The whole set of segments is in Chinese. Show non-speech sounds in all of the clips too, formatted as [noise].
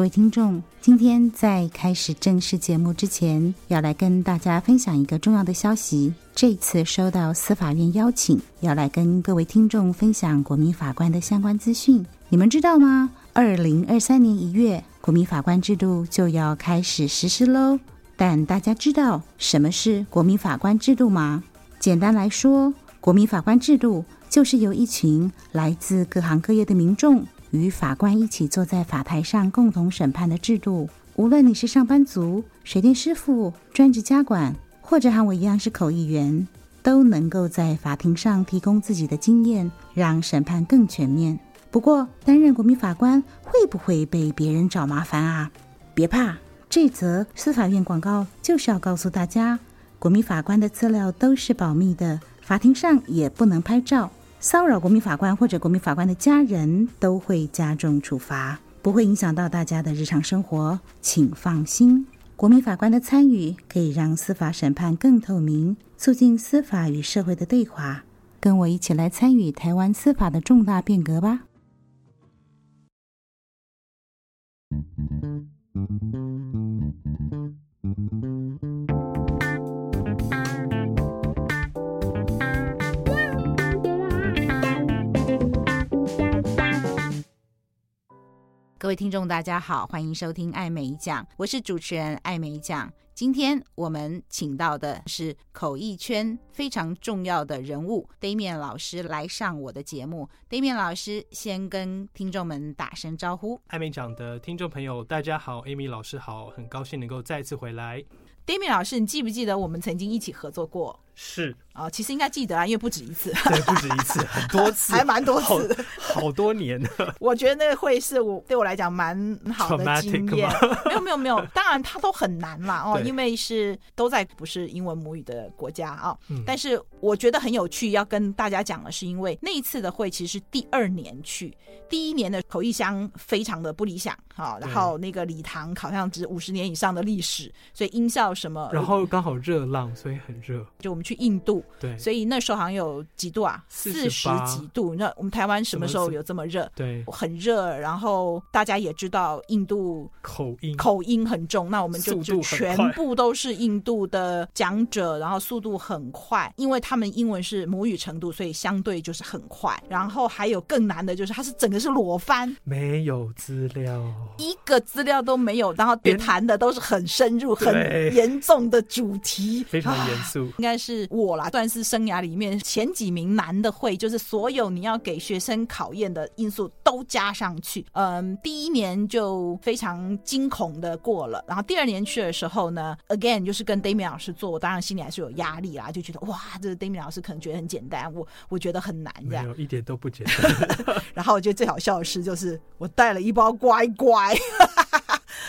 各位听众，今天在开始正式节目之前，要来跟大家分享一个重要的消息。这次收到司法院邀请，要来跟各位听众分享国民法官的相关资讯。你们知道吗？二零二三年一月，国民法官制度就要开始实施喽。但大家知道什么是国民法官制度吗？简单来说，国民法官制度就是由一群来自各行各业的民众。与法官一起坐在法台上共同审判的制度，无论你是上班族、水电师傅、专职家管，或者和我一样是口译员，都能够在法庭上提供自己的经验，让审判更全面。不过，担任国民法官会不会被别人找麻烦啊？别怕，这则司法院广告就是要告诉大家，国民法官的资料都是保密的，法庭上也不能拍照。骚扰国民法官或者国民法官的家人都会加重处罚，不会影响到大家的日常生活，请放心。国民法官的参与可以让司法审判更透明，促进司法与社会的对话。跟我一起来参与台湾司法的重大变革吧。各位听众，大家好，欢迎收听艾美讲，我是主持人艾美讲。今天我们请到的是口译圈非常重要的人物 Damian 老师来上我的节目。Damian 老师先跟听众们打声招呼。艾美讲的听众朋友，大家好，Amy 老师好，很高兴能够再次回来。Damian 老师，你记不记得我们曾经一起合作过？是啊、哦，其实应该记得啊，因为不止一次，[laughs] 对，不止一次，很多次，[laughs] 还蛮多次的好，好多年了。[laughs] 我觉得那个会是我对我来讲蛮好的经验。没有没有没有，当然它都很难啦哦，因为是都在不是英文母语的国家啊、哦嗯。但是我觉得很有趣，要跟大家讲的是，因为那一次的会其实是第二年去，第一年的口译箱非常的不理想啊、哦，然后那个礼堂好像只五十年以上的历史，所以音效什么，然后刚好热浪，所以很热。就我们去印度。对，所以那时候好像有几度啊，四十几度。那我们台湾什么时候有这么热？对，很热。然后大家也知道印度口音口音很重，那我们就就全部都是印度的讲者，然后速度很快，因为他们英文是母语程度，所以相对就是很快。然后还有更难的就是，它是整个是裸翻，没有资料，一个资料都没有。然后别谈的都是很深入、很严重的主题，非常严肃。应该是我啦。算是生涯里面前几名难的会，就是所有你要给学生考验的因素都加上去。嗯，第一年就非常惊恐的过了，然后第二年去的时候呢，again 就是跟 Damian 老师做，我当然心里还是有压力啦，就觉得哇，这个 Damian 老师可能觉得很简单，我我觉得很难这样，没有一点都不简单。[laughs] 然后我觉得最好笑的是，就是我带了一包乖乖。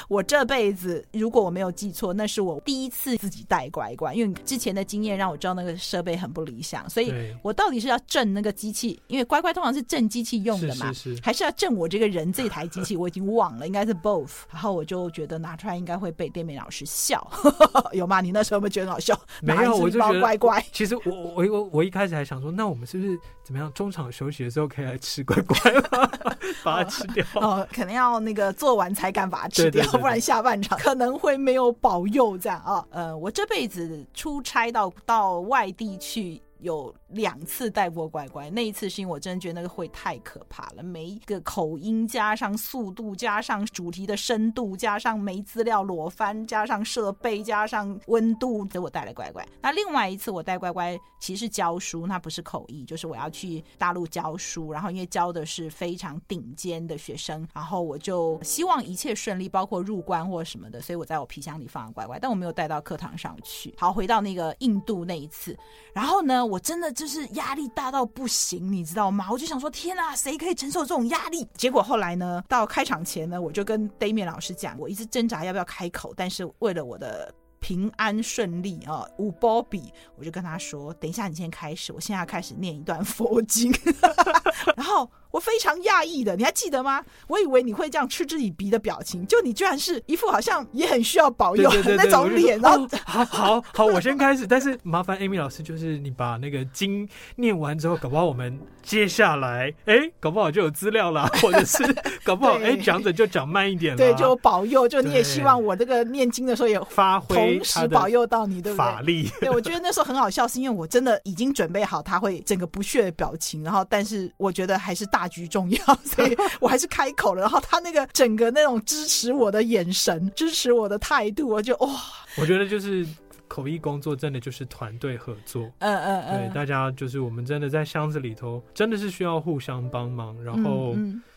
我这辈子，如果我没有记错，那是我第一次自己带乖乖，因为之前的经验让我知道那个设备很不理想，所以我到底是要震那个机器，因为乖乖通常是震机器用的嘛，是是是，还是要震我这个人这台机器？我已经忘了，应该是 both。然后我就觉得拿出来应该会被 Damian 老师笑，[laughs] 有吗？你那时候有没有觉得很好笑？没有，我就觉得乖乖。其实我我我我一开始还想说，那我们是不是怎么样？中场休息的时候可以来吃乖乖吗？[laughs] 把它吃掉哦，哦，可能要那个做完才敢把它吃掉，对对对对，不然下半场 [laughs] 可能会没有保佑这样啊。呃，我这辈子出差到到外地去。有两次带过乖乖，那一次是因为我真的觉得那个会太可怕了，每一个口音加上速度加上主题的深度加上没资料裸翻加上设备加上温度，所以我带了乖乖。那另外一次我带乖乖其实教书，那不是口译，就是我要去大陆教书，然后因为教的是非常顶尖的学生，然后我就希望一切顺利，包括入关或什么的，所以我在我皮箱里放了乖乖，但我没有带到课堂上去。好，回到那个印度那一次，然后呢，我真的就是压力大到不行，你知道吗？我就想说，天啊，谁可以承受这种压力？结果后来呢，到开场前呢，我就跟 Damian 老师讲，我一直挣扎要不要开口，但是为了我的平安顺利啊，五波比，我就跟他说：“等一下，你先开始，我现在要开始念一段佛经。[laughs] ”然后我非常讶异的，你还记得吗？我以为你会这样嗤之以鼻的表情，就你居然是一副好像也很需要保佑对对对对那种脸。然后、哦，好好好，我先开始。但是麻烦 Amy 老师，就是你把那个经念完之后，搞不好我们接下来，哎，搞不好就有资料了，或者是 [laughs] 搞不好，哎，讲者就讲慢一点了。对，就保佑，就你也希望我这个念经的时候也发挥，同时保佑到你，对不对？法力。[laughs] 对，我觉得那时候很好笑，是因为我真的已经准备好他会整个不屑的表情，然后但是我觉得还是大局重要，[laughs] 所以我还是开口了。然后他那个整个那种支持我的眼神，支持我的态度，我就哇！我觉得就是口译工作真的就是团队合作，嗯嗯嗯，对，大家就是我们真的在箱子里头真的是需要互相帮忙，然后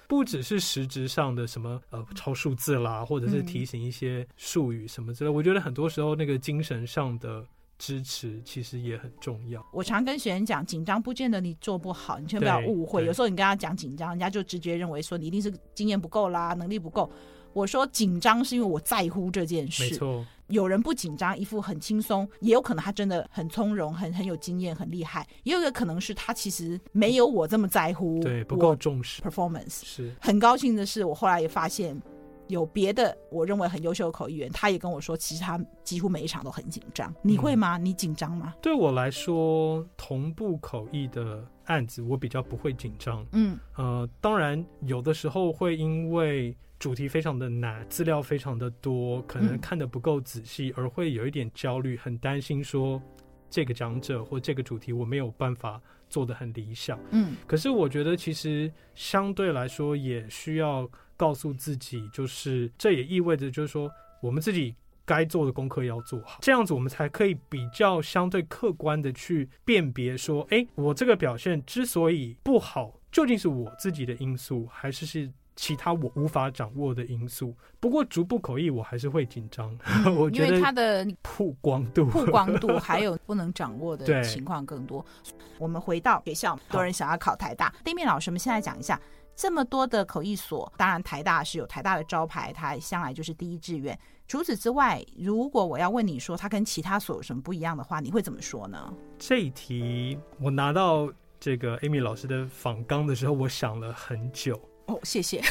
不只是实质上的什么呃抄数字啦，或者是提醒一些术语什么之类，我觉得很多时候那个精神上的。支持其实也很重要。我常跟学员讲，紧张不见得你做不好，你千万不要误会。有时候你跟他讲紧张，人家就直觉认为说你一定是经验不够啦，能力不够。我说紧张是因为我在乎这件事。没错，有人不紧张，一副很轻松，也有可能他真的很从容，很很有经验，很厉害。也有一个可能是他其实没有我这么在乎，对，不够重视 performance。是很高兴的是，我后来也发现。有别的我认为很优秀的口译员，他也跟我说，其实他几乎每一场都很紧张。你会吗？嗯、你紧张吗？对我来说，同步口译的案子，我比较不会紧张。嗯，呃，当然有的时候会因为主题非常的难，资料非常的多，可能看得不够仔细，而会有一点焦虑，很担心说这个讲者或这个主题我没有办法做得很理想。嗯，可是我觉得其实相对来说也需要。告诉自己，就是这也意味着，就是说，我们自己该做的功课要做好，这样子我们才可以比较相对客观的去辨别说，哎，我这个表现之所以不好，究竟是我自己的因素，还是是其他我无法掌握的因素？不过逐步口译我还是会紧张，嗯、[laughs] 我觉得它的曝光度、曝光度还有不能掌握的 [laughs] 情况更多。我们回到学校，多人想要考台大，Damien 老师，我们现在讲一下。这么多的口译所，当然台大是有台大的招牌，它向来就是第一志愿。除此之外，如果我要问你说它跟其他所有什么不一样的话，你会怎么说呢？这一题我拿到这个 Amy 老师的访纲的时候，我想了很久。哦，谢谢。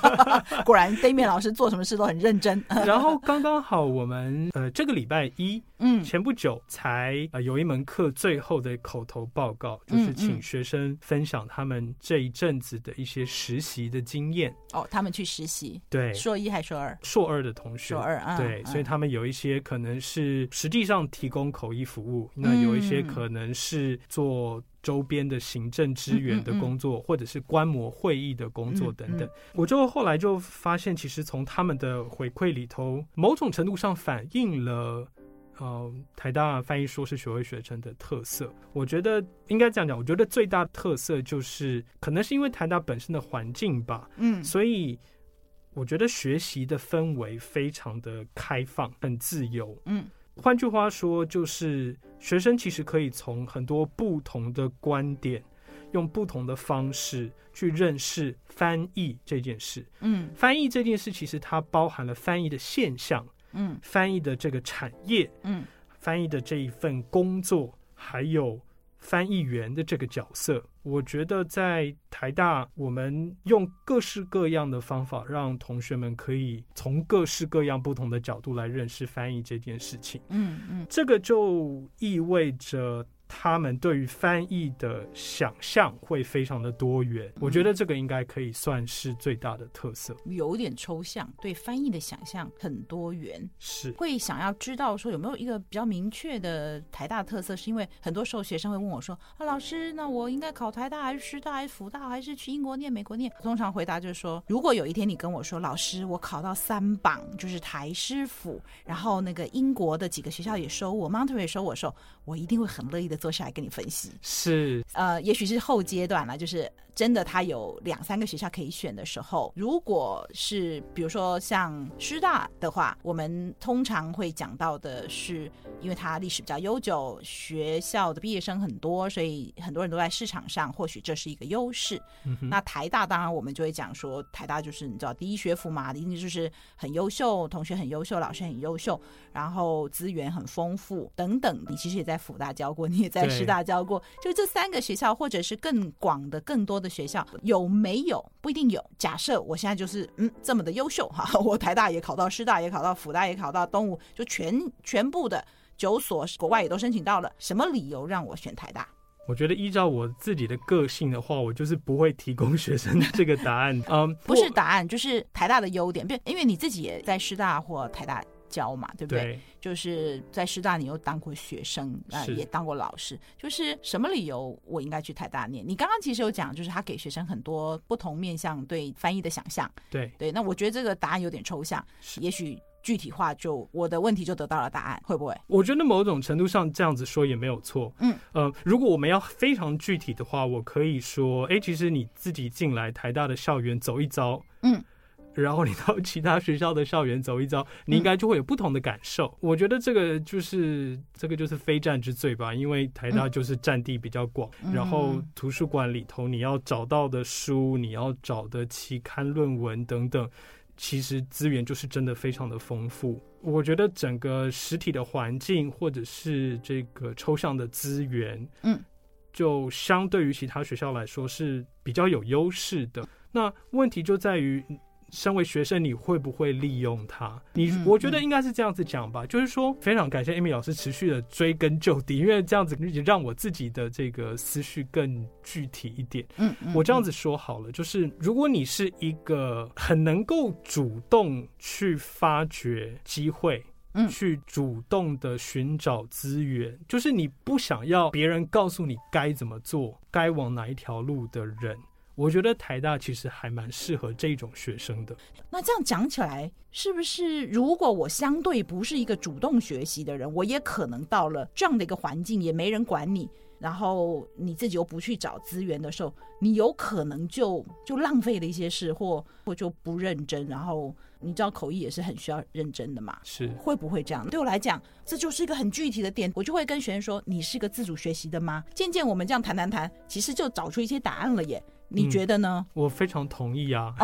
[laughs] 果然，Damien 老师做什么事都很认真。[laughs] 然后刚刚好，我们呃这个礼拜一，嗯，前不久才呃有一门课最后的口头报告，就是请学生分享他们这一阵子的一些实习的经验。哦，他们去实习，对，硕一还是硕二？硕二的同学，硕二啊，对，所以他们有一些可能是实际上提供口译服务，那有一些可能是做。周边的行政支援的工作，嗯嗯嗯，或者是观摩会议的工作等等，我就后来就发现，其实从他们的回馈里头，某种程度上反映了，呃，台大翻译硕士学位学生的特色。我觉得应该这样讲，我觉得最大的特色就是，可能是因为台大本身的环境吧，嗯，所以我觉得学习的氛围非常的开放，很自由，嗯。换句话说，就是学生其实可以从很多不同的观点，用不同的方式去认识翻译这件事。嗯，翻译这件事其实它包含了翻译的现象，嗯，翻译的这个产业，嗯，翻译的这一份工作，还有。翻译员的这个角色，我觉得在台大，我们用各式各样的方法，让同学们可以从各式各样不同的角度来认识翻译这件事情。嗯嗯，这个就意味着。他们对于翻译的想象会非常的多元，我觉得这个应该可以算是最大的特色。有点抽象，对翻译的想象很多元，是会想要知道说有没有一个比较明确的台大特色，是因为很多时候学生会问我说：“啊，老师，那我应该考台大还是师大还是辅大还是去英国念美国念？”通常回答就是说：如果有一天你跟我说，老师，我考到三榜，就是台师府，然后那个英国的几个学校也收我，Monterey 也收我的时候，我一定会很乐意的。坐下来跟你分析，是。呃，也许是后阶段了，就是真的他有两三个学校可以选的时候，如果是比如说像师大的话，我们通常会讲到的是，因为它历史比较悠久，学校的毕业生很多，所以很多人都在市场上，或许这是一个优势。嗯、那台大当然我们就会讲说，台大就是你知道第一学府嘛，一定就是很优秀，同学很优秀，老师很优秀，然后资源很丰富等等。你其实也在辅大教过，你也在师大教过，就这三个学校，或者是更广的、更多的学校，有没有不一定有。假设我现在就是嗯这么的优秀哈，[laughs] 我台大也考到，师大也考到，辅大也考到，东吴就全全部的。九所国外也都申请到了，什么理由让我选台大？我觉得依照我自己的个性的话，我就是不会提供学生这个答案。[laughs] 嗯，不是答案，就是台大的优点。因为你自己也在师大或台大教嘛，对不对？对，就是在师大，你又当过学生，呃，也当过老师。就是什么理由我应该去台大念？你刚刚其实有讲，就是他给学生很多不同面向对翻译的想象。对对，那我觉得这个答案有点抽象，也许。具体化就我的问题就得到了答案，会不会？我觉得某种程度上这样子说也没有错。嗯呃，如果我们要非常具体的话，我可以说，哎，其实你自己进来台大的校园走一遭，嗯，然后你到其他学校的校园走一遭，你应该就会有不同的感受。嗯、我觉得这个就是这个就是非战之罪吧，因为台大就是占地比较广，嗯、然后图书馆里头你要找到的书，你要找的期刊论文等等。其实资源就是真的非常的丰富，我觉得整个实体的环境或者是这个抽象的资源，嗯，就相对于其他学校来说是比较有优势的。那问题就在于。身为学生，你会不会利用它？你我觉得应该是这样子讲吧，就是说，非常感谢 Amy 老师持续的追根究底，因为这样子让我自己的这个思绪更具体一点。嗯，我这样子说好了，就是如果你是一个很能够主动去发掘机会，嗯，去主动的寻找资源，就是你不想要别人告诉你该怎么做，该往哪一条路的人。我觉得台大其实还蛮适合这种学生的。那这样讲起来，是不是如果我相对不是一个主动学习的人，我也可能到了这样的一个环境，也没人管你，然后你自己又不去找资源的时候，你有可能就就浪费了一些事，或或就不认真。然后你知道口译也是很需要认真的嘛？是会不会这样？对我来讲，这就是一个很具体的点，我就会跟学生说：“你是个自主学习的吗？”渐渐我们这样谈谈谈，其实就找出一些答案了耶。你觉得呢？嗯，我非常同意啊，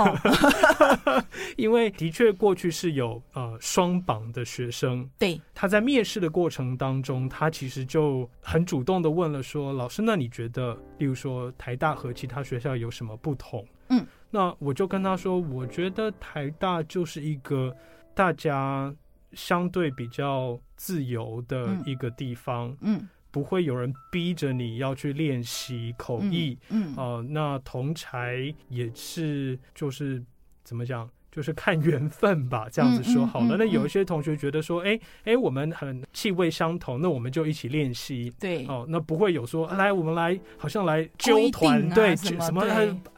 [laughs] 因为的确过去是有呃双榜的学生，对，他在面试的过程当中，他其实就很主动的问了说：“老师，那你觉得，例如说台大和其他学校有什么不同？”嗯，那我就跟他说：“我觉得台大就是一个大家相对比较自由的一个地方。”嗯。嗯不会有人逼着你要去练习口译，嗯，嗯。呃，那同才也是，就是怎么讲，就是看缘分吧，这样子说好了。嗯嗯嗯、那有一些同学觉得说，哎哎，我们很气味相同，那我们就一起练习，对，哦、呃，那不会有说，来，我们来，好像来纠团，啊、对，什么，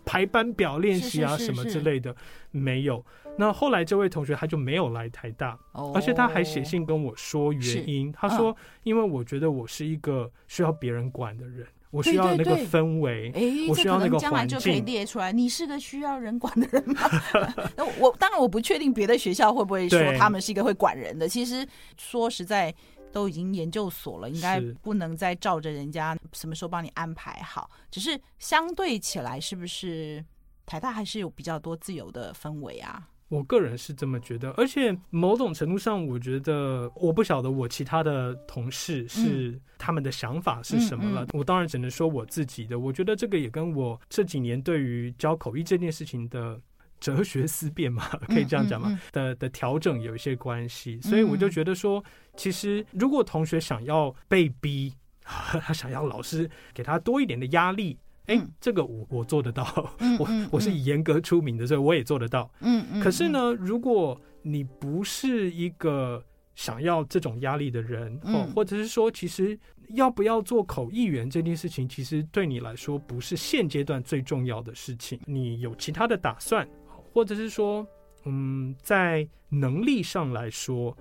排班表练习啊，什么之类的，没有。那后来这位同学他就没有来台大，而且他还写信跟我说原因。他说：“因为我觉得我是一一个需要别人管的人，我需要那个氛围，哎，我需要那个环境。将来就可以列出来，你是个需要人管的人吗？[laughs] 那我当然我不确定别的学校会不会说他们是一个会管人的。其实说实在，都已经研究所了，应该不能再照着人家什么时候帮你安排好。只是相对起来，是不是台大还是有比较多自由的氛围啊？我个人是这么觉得，而且某种程度上，我觉得我不晓得我其他的同事是他们的想法是什么了。我当然只能说我自己的。我觉得这个也跟我这几年对于教口译这件事情的哲学思辨嘛，可以这样讲嘛，的的调整有一些关系。所以我就觉得说，其实如果同学想要被逼，[laughs] 他想要老师给他多一点的压力。哎，这个我我做得到，[laughs] 我我是以严格出名的，所以我也做得到。嗯嗯。可是呢，如果你不是一个想要这种压力的人，哦，或者是说，其实要不要做口译员这件事情，其实对你来说不是现阶段最重要的事情。你有其他的打算，或者是说，嗯，在能力上来说。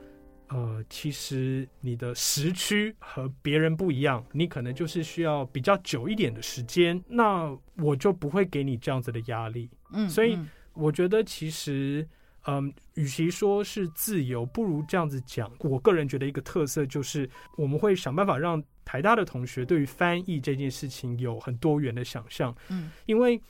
呃，其实你的时区和别人不一样，你可能就是需要比较久一点的时间，那我就不会给你这样子的压力。嗯，所以我觉得其实，嗯，与其说是自由，不如这样子讲。我个人觉得一个特色就是，我们会想办法让台大的同学对于翻译这件事情有很多元的想象。嗯，因为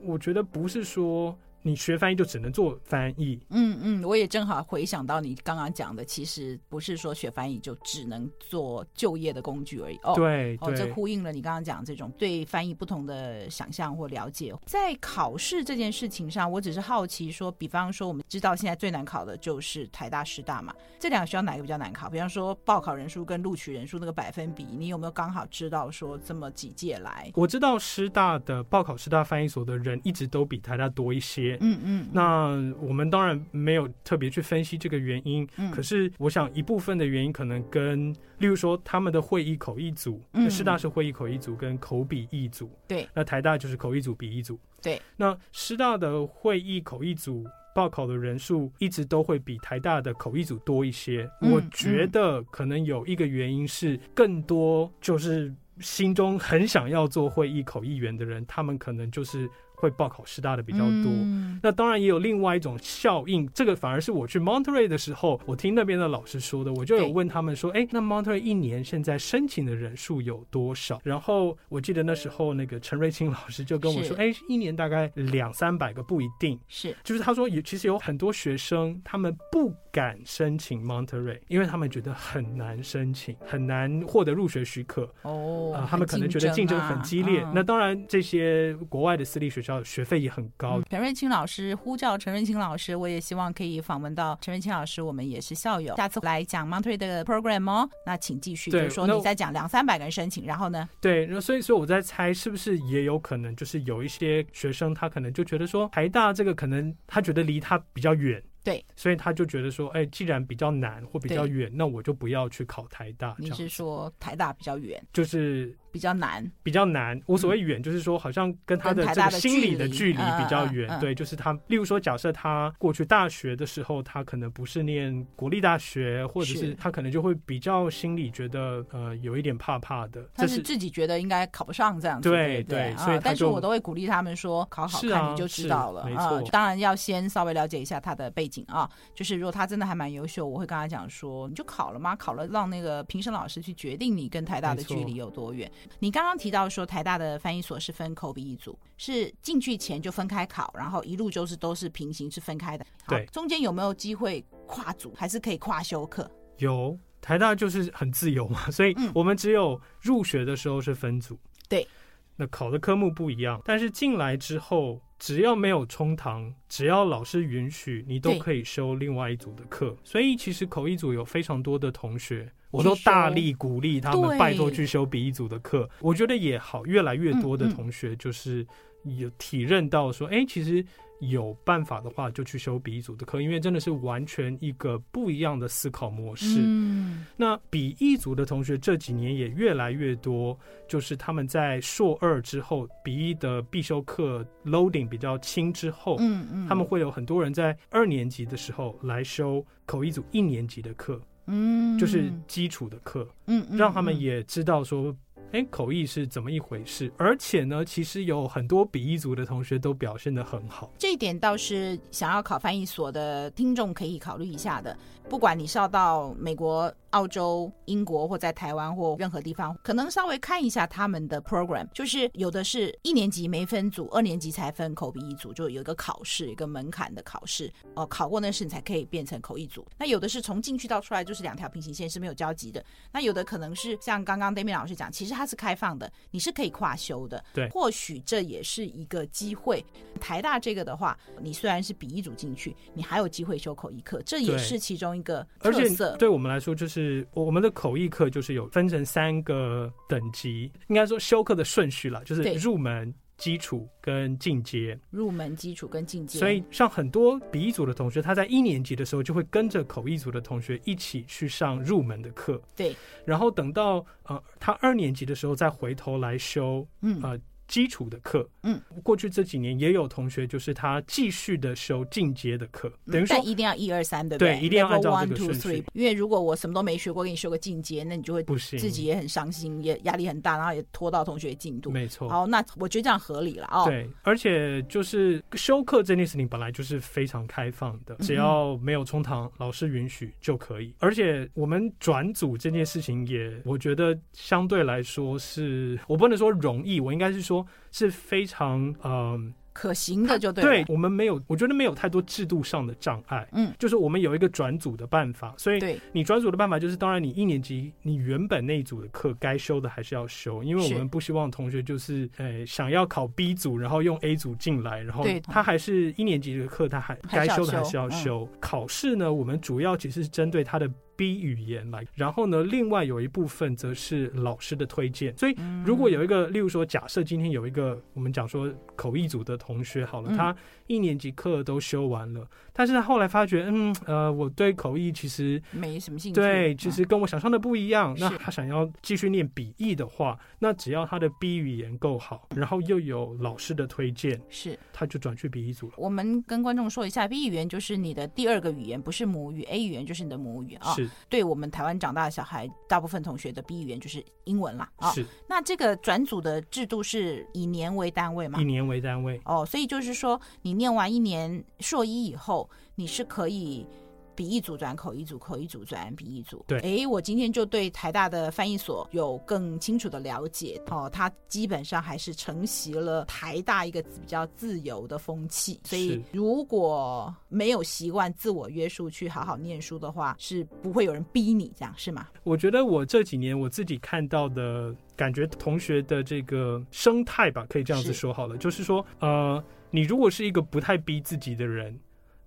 我觉得不是说。你学翻译就只能做翻译，嗯嗯，我也正好回想到你刚刚讲的，其实不是说学翻译就只能做就业的工具而已。哦，对，哦，这呼应了你刚刚讲这种对翻译不同的想象或了解。在考试这件事情上，我只是好奇说，比方说我们知道现在最难考的就是台大、师大嘛，这两个学校哪个比较难考？比方说报考人数跟录取人数那个百分比，你有没有刚好知道说这么几届来？我知道师大的报考师大翻译所的人一直都比台大多一些。嗯嗯，那我们当然没有特别去分析这个原因，嗯，可是我想一部分的原因可能跟，例如说他们的会议口译组，嗯，师大是会议口译组跟口笔译组，对，那台大就是口译组笔译组，对，那师大的会议口译组报考的人数一直都会比台大的口译组多一些，嗯，我觉得可能有一个原因是更多就是心中很想要做会议口译员的人，他们可能就是。会报考师大的比较多，嗯，那当然也有另外一种效应。这个反而是我去 Monterey 的时候，我听那边的老师说的。我就有问他们说：“哎，那 Monterey 一年现在申请的人数有多少？”然后我记得那时候那个陈瑞清老师就跟我说：“哎，一年大概两三百个，不一定是。就是他说，有其实有很多学生他们不敢申请 Monterey，因为他们觉得很难申请，很难获得入学许可。哦，啊，他们可能觉得竞争很激烈。啊，那当然，这些国外的私立学校。学费也很高。陈瑞清老师呼叫陈瑞清老师，我也希望可以访问到陈瑞清老师。我们也是校友，下次来讲 Monterey 的 program 哦。那请继续，就是说你在讲两三百个人申请，然后呢？对，那所以说我在猜，是不是也有可能，就是有一些学生他可能就觉得说，台大这个可能他觉得离他比较远。对，所以他就觉得说，哎，既然比较难或比较远，那我就不要去考台大。你是说台大比较远，就是比较难，比较难。无所谓远，就是说好像跟他的这个心理的距离比较远。对，就是他，例如说，假设他过去大学的时候，他可能不是念国立大学，或者是他可能就会比较心里觉得呃有一点怕怕的。但是自己觉得应该考不上这样子。对对，所以但是我都会鼓励他们说，考好看你就知道了。没错，当然要先稍微了解一下他的背景。啊，就是如果他真的还蛮优秀，我会跟他讲说，你就考了吗？考了，让那个评审老师去决定你跟台大的距离有多远。你刚刚提到说，台大的翻译所是分口笔一组，是进去前就分开考，然后一路就是都是平行是分开的。对，中间有没有机会跨组，还是可以跨修课？有，台大就是很自由嘛，所以我们只有入学的时候是分组。对，那考的科目不一样，但是进来之后。只要没有冲堂，只要老师允许，你都可以修另外一组的课。所以其实口译组有非常多的同学，我都大力鼓励他们拜托去修笔译组的课。我觉得也好，越来越多的同学就是有体认到说，哎、嗯嗯，其实。有办法的话，就去修笔译组的课，因为真的是完全一个不一样的思考模式。嗯，那笔译组的同学这几年也越来越多，就是他们在硕二之后，笔译的必修课 loading 比较轻之后，嗯嗯，他们会有很多人在二年级的时候来修口译组一年级的课，嗯，就是基础的课，嗯，让他们也知道说。哎，口译是怎么一回事？而且呢，其实有很多笔译组的同学都表现得很好。这一点倒是想要考翻译所的听众可以考虑一下的。不管你是要到美国、澳洲、英国，或在台湾或任何地方，可能稍微看一下他们的 program，就是有的是一年级没分组，二年级才分口笔译组，就有一个考试，一个门槛的考试。哦，考过那试你才可以变成口译组。那有的是从进去到出来就是两条平行线是没有交集的。那有的可能是像刚刚 Damian 老师讲，其实他它是开放的，你是可以跨修的。对，或许这也是一个机会。台大这个的话，你虽然是比一组进去，你还有机会修口译课，这也是其中。一个特色，而且对我们来说，就是我们的口译课就是有分成三个等级，应该说修课的顺序了，就是入门、基础跟进阶。入门、基础跟进阶。所以，像很多笔译组的同学，他在一年级的时候就会跟着口译组的同学一起去上入门的课。对。然后等到呃他二年级的时候再回头来修，嗯呃基础的课，嗯，过去这几年也有同学就是他继续的修进阶的课，等于说一定要一二三，对不对？对，一定要按照这个顺序。因为如果我什么都没学过，给你修个进阶，那你就会不行，自己也很伤心，也压力很大，然后也拖到同学进度。没错。好，那我觉得这样合理了哦。对，而且就是修课这件事情本来就是非常开放的，只要没有冲堂，老师允许就可以。而且我们转组这件事情也，我觉得相对来说是我不能说容易，我应该是说。说是非常嗯、呃、可行的，就对。对，我们没有，我觉得没有太多制度上的障碍。嗯，就是我们有一个转组的办法，所以你转组的办法就是，当然你一年级你原本那一组的课该修的还是要修，因为我们不希望同学就是呃想要考 B 组，然后用 A 组进来，然后他还是一年级的课他还该修的还是要修。考试呢，我们主要其实是针对他的。B 语言来，然后呢，另外有一部分则是老师的推荐。所以，如果有一个，例如说，假设今天有一个我们讲说口译组的同学，好了，他一年级课都修完了，但是他后来发觉，嗯，呃，我对口译其实没什么兴趣，对，其实跟我想象的不一样。那他想要继续念笔译的话，那只要他的 B 语言够好，然后又有老师的推荐，是，他就转去笔译组了。我们跟观众说一下，B 语言就是你的第二个语言，不是母语；A 语言就是你的母语啊。是。对我们台湾长大的小孩，大部分同学的 B 语言就是英文啦。是。哦，那这个转组的制度是以年为单位嘛？以年为单位。哦，所以就是说，你念完一年硕一以后，你是可以。笔译组转口译组，口译组转笔译组。对，哎，我今天就对台大的翻译所有更清楚的了解。哦，它基本上还是承袭了台大一个比较自由的风气。所以，如果没有习惯自我约束去好好念书的话，是不会有人逼你这样，是吗？我觉得我这几年我自己看到的感觉，同学的这个生态吧，可以这样子说好了，是就是说，呃，你如果是一个不太逼自己的人。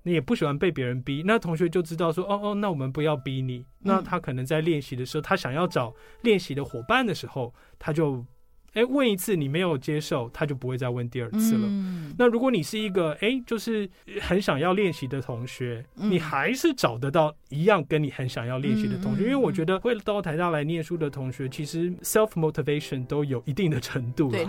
你也不喜欢被别人逼，那同学就知道说，哦哦，那我们不要逼你。那他可能在练习的时候，他想要找练习的伙伴的时候，他就。哎，问一次你没有接受，他就不会再问第二次了。嗯、那如果你是一个哎，就是很想要练习的同学，嗯、你还是找得到一样跟你很想要练习的同学。嗯、因为我觉得会到台大来念书的同学，其实 self motivation 都有一定的程度。对，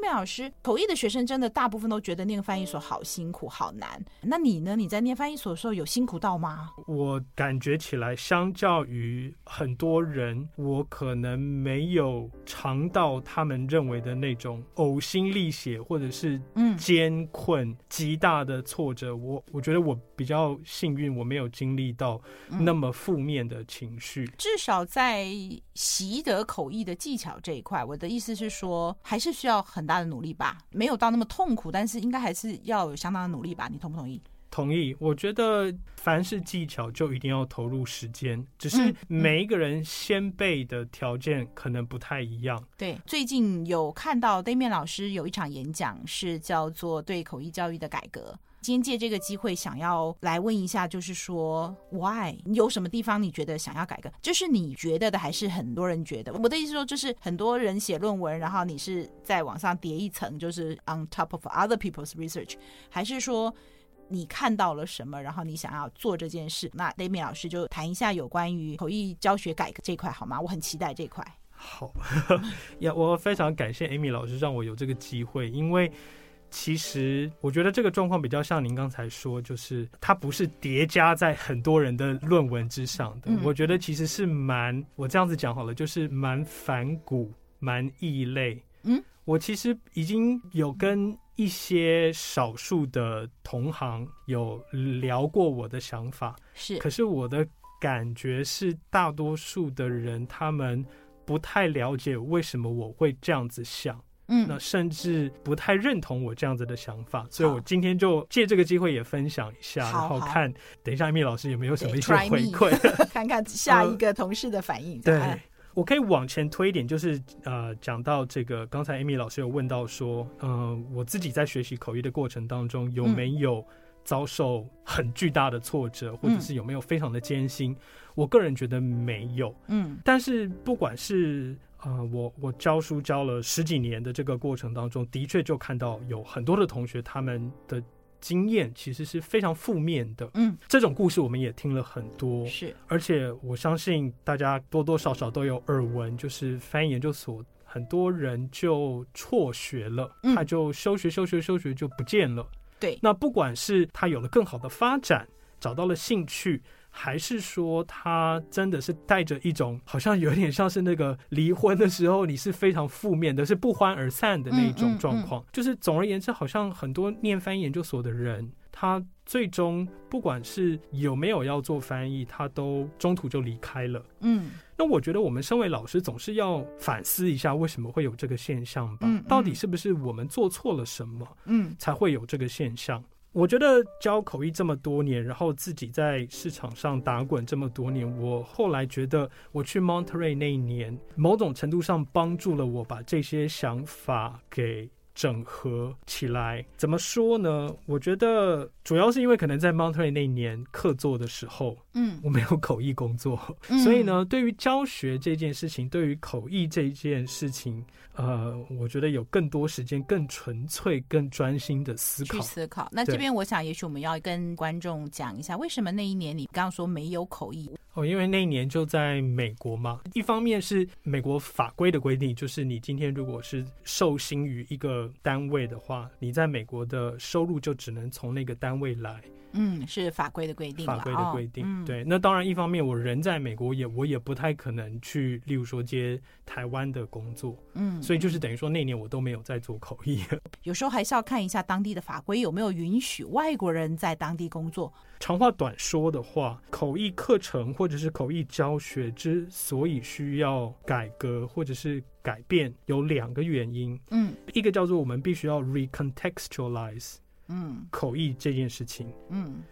雷美老师，口译的学生真的大部分都觉得念翻译所好辛苦、好难。那你呢？你在念翻译所的时候有辛苦到吗？我感觉起来，相较于很多人，我可能没有尝到他们。认为的那种呕心沥血，或者是艰困极大的挫折，嗯、我我觉得我比较幸运，我没有经历到那么负面的情绪。至少在习得口译的技巧这一块，我的意思是说，还是需要很大的努力吧。没有到那么痛苦，但是应该还是要有相当的努力吧。你同不同意？同意，我觉得凡是技巧就一定要投入时间，只是每一个人先辈的条件可能不太一样。嗯嗯、对，最近有看到 Damian 老师有一场演讲，是叫做对口译教育的改革。今天借这个机会，想要来问一下，就是说，Why？有什么地方你觉得想要改革？就是你觉得的，还是很多人觉得？我的意思说，就是很多人写论文，然后你是在往上叠一层，就是 on top of other people's research，还是说？你看到了什么？然后你想要做这件事，那 Damian 老师就谈一下有关于口译教学改革这块好吗？我很期待这块。好 [laughs] 呀，我非常感谢 Amy 老师让我有这个机会，因为其实我觉得这个状况比较像您刚才说，就是它不是叠加在很多人的论文之上的。我觉得其实是蛮，我这样子讲好了，就是蛮反骨、蛮异类。嗯，我其实已经有跟。一些少数的同行有聊过我的想法，是，可是我的感觉是，大多数的人他们不太了解为什么我会这样子想，嗯，那甚至不太认同我这样子的想法，所以我今天就借这个机会也分享一下，然后看等一下艾米老师有没有什么一些回馈，[laughs] 看看下一个同事的反应，对。我可以往前推一点，就是呃，讲到这个，刚才 Amy 老师有问到说，嗯、呃，我自己在学习口译的过程当中，有没有遭受很巨大的挫折，或者是有没有非常的艰辛？我个人觉得没有，嗯，但是不管是呃，我我教书教了十几年的这个过程当中，的确就看到有很多的同学他们的。经验其实是非常负面的，嗯，这种故事我们也听了很多，是，而且我相信大家多多少少都有耳闻，就是翻译研究所很多人就辍学了，他就休学、休学、休学就不见了。对，那不管是他有了更好的发展，找到了兴趣。还是说他真的是带着一种好像有点像是那个离婚的时候，你是非常负面的，是不欢而散的那一种状况。就是总而言之，好像很多念翻译研究所的人，他最终不管是有没有要做翻译，他都中途就离开了。嗯，那我觉得我们身为老师，总是要反思一下为什么会有这个现象吧？到底是不是我们做错了什么？嗯，才会有这个现象？我觉得教口译这么多年，然后自己在市场上打滚这么多年，我后来觉得我去 Monterey 那一年，某种程度上帮助了我把这些想法给整合起来。怎么说呢？我觉得主要是因为可能在 Monterey 那一年客座的时候，嗯，我没有口译工作，所以呢，对于教学这件事情，对于口译这件事情。呃，我觉得有更多时间、更纯粹、更专心的思考。去思考。那这边我想，也许我们要跟观众讲一下，为什么那一年你刚刚说没有口译？哦，因为那一年就在美国嘛。一方面是美国法规的规定，就是你今天如果是受薪于一个单位的话，你在美国的收入就只能从那个单位来。嗯，是法规的规定。法规的规定，哦、对。那当然，一方面我人在美国也，也我也不太可能去，例如说接台湾的工作。嗯，所以就是等于说那年我都没有在做口译。[laughs] 有时候还是要看一下当地的法规有没有允许外国人在当地工作。长话短说的话，口译课程或者是口译教学之所以需要改革或者是改变，有两个原因。嗯，一个叫做我们必须要 recontextualize。嗯，口译这件事情，嗯，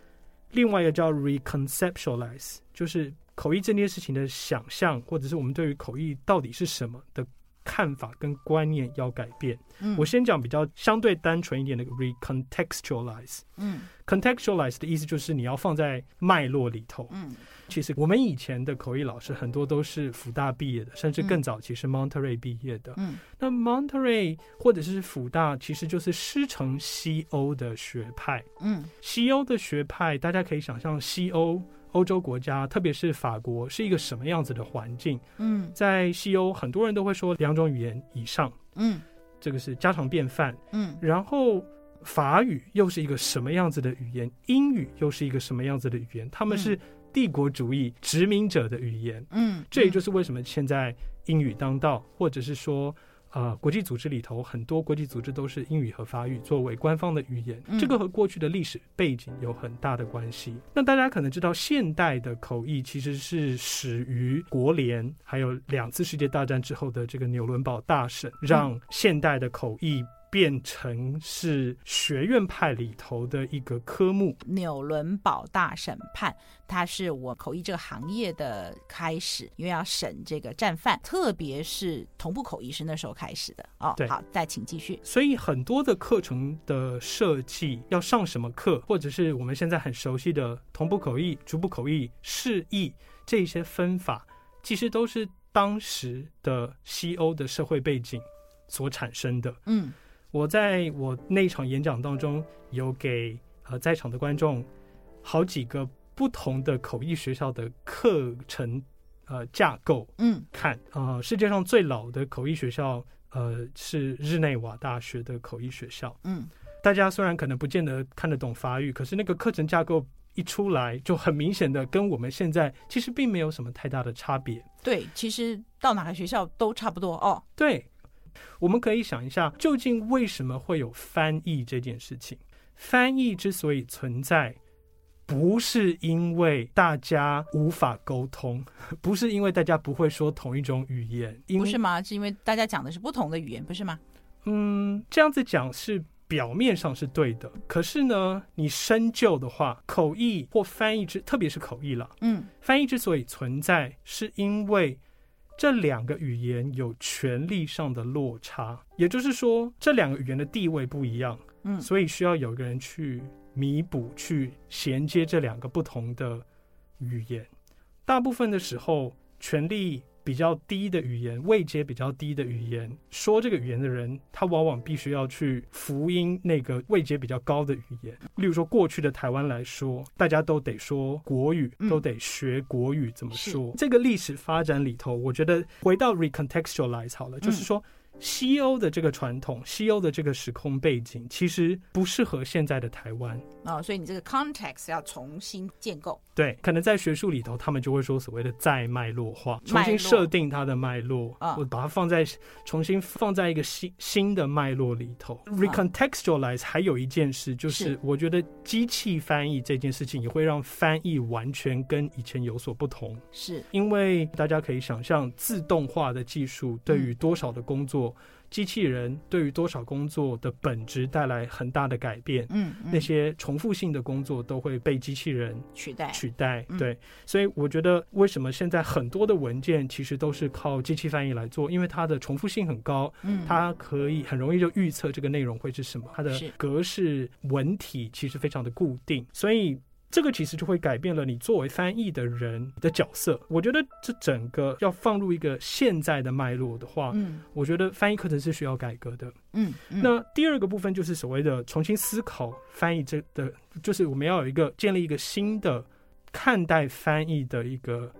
另外一个叫 reconceptualize，就是口译这件事情的想象，或者是我们对于口译到底是什么的看法跟观念要改变。嗯，我先讲比较相对单纯一点的 recontextualize。嗯，contextualize 的意思就是你要放在脉络里头。嗯。其实我们以前的口译老师很多都是辅大毕业的，甚至更早期是 Monterey 毕业的。嗯，那 Monterey 或者是辅大，其实就是师承西欧的学派。嗯，西欧的学派，大家可以想象西欧欧洲国家，特别是法国，是一个什么样子的环境？嗯，在西欧，很多人都会说两种语言以上。嗯，这个是家常便饭。嗯，然后法语又是一个什么样子的语言？英语又是一个什么样子的语言？他们是。帝国主义殖民者的语言，嗯，这也就是为什么现在英语当道，或者是说，呃，国际组织里头很多国际组织都是英语和法语作为官方的语言，这个和过去的历史背景有很大的关系。那大家可能知道，现代的口译其实是始于国联，还有两次世界大战之后的这个纽伦堡大审，让现代的口译。变成是学院派里头的一个科目。纽伦堡大审判，它是我口译这个行业的开始，因为要审这个战犯，特别是同步口译是那时候开始的。哦，对，好，再请继续。所以很多的课程的设计，要上什么课，或者是我们现在很熟悉的同步口译、逐步口译、释义这些分法，其实都是当时的西欧的社会背景所产生的。嗯。我在我那场演讲当中，有给呃在场的观众好几个不同的口译学校的课程呃架构，嗯，看呃世界上最老的口译学校呃是日内瓦大学的口译学校，嗯，大家虽然可能不见得看得懂法语，可是那个课程架构一出来，就很明显的跟我们现在其实并没有什么太大的差别。对，其实到哪个学校都差不多哦。对。我们可以想一下，究竟为什么会有翻译这件事情？翻译之所以存在，不是因为大家无法沟通，不是因为大家不会说同一种语言，不是吗？是因为大家讲的是不同的语言，不是吗？嗯，这样子讲是表面上是对的，可是呢，你深究的话，口译或翻译之，特别是口译了，嗯，翻译之所以存在，是因为。这两个语言有权力上的落差，也就是说，这两个语言的地位不一样，嗯，所以需要有个人去弥补、去衔接这两个不同的语言。大部分的时候，权力比较低的语言，位阶比较低的语言，说这个语言的人，他往往必须要去福音那个位阶比较高的语言。例如说，过去的台湾来说，大家都得说国语，都得学国语怎么说。嗯、这个历史发展里头，我觉得回到 recontextualize 好了，就是说。西欧的这个传统，西欧的这个时空背景，其实不适合现在的台湾。哦，所以你这个 context 要重新建构。对，可能在学术里头，他们就会说所谓的再脉络化，重新设定它的脉络，我把它放在重新放在一个新新的脉络里头。recontextualize 还有一件事，就是我觉得机器翻译这件事情也会让翻译完全跟以前有所不同，是。因为大家可以想象，自动化的技术对于多少的工作。机器人对于多少工作的本质带来很大的改变，嗯，嗯，那些重复性的工作都会被机器人取代。取代。对，所以我觉得为什么现在很多的文件其实都是靠机器翻译来做，因为它的重复性很高，嗯，它可以很容易就预测这个内容会是什么，它的格式文体其实非常的固定，所以。这个其实就会改变了你作为翻译的人的角色。我觉得这整个要放入一个现在的脉络的话，嗯，我觉得翻译课程是需要改革的。嗯，嗯，那第二个部分就是所谓的重新思考翻译这的，就是我们要有一个建立一个新的看待翻译的一个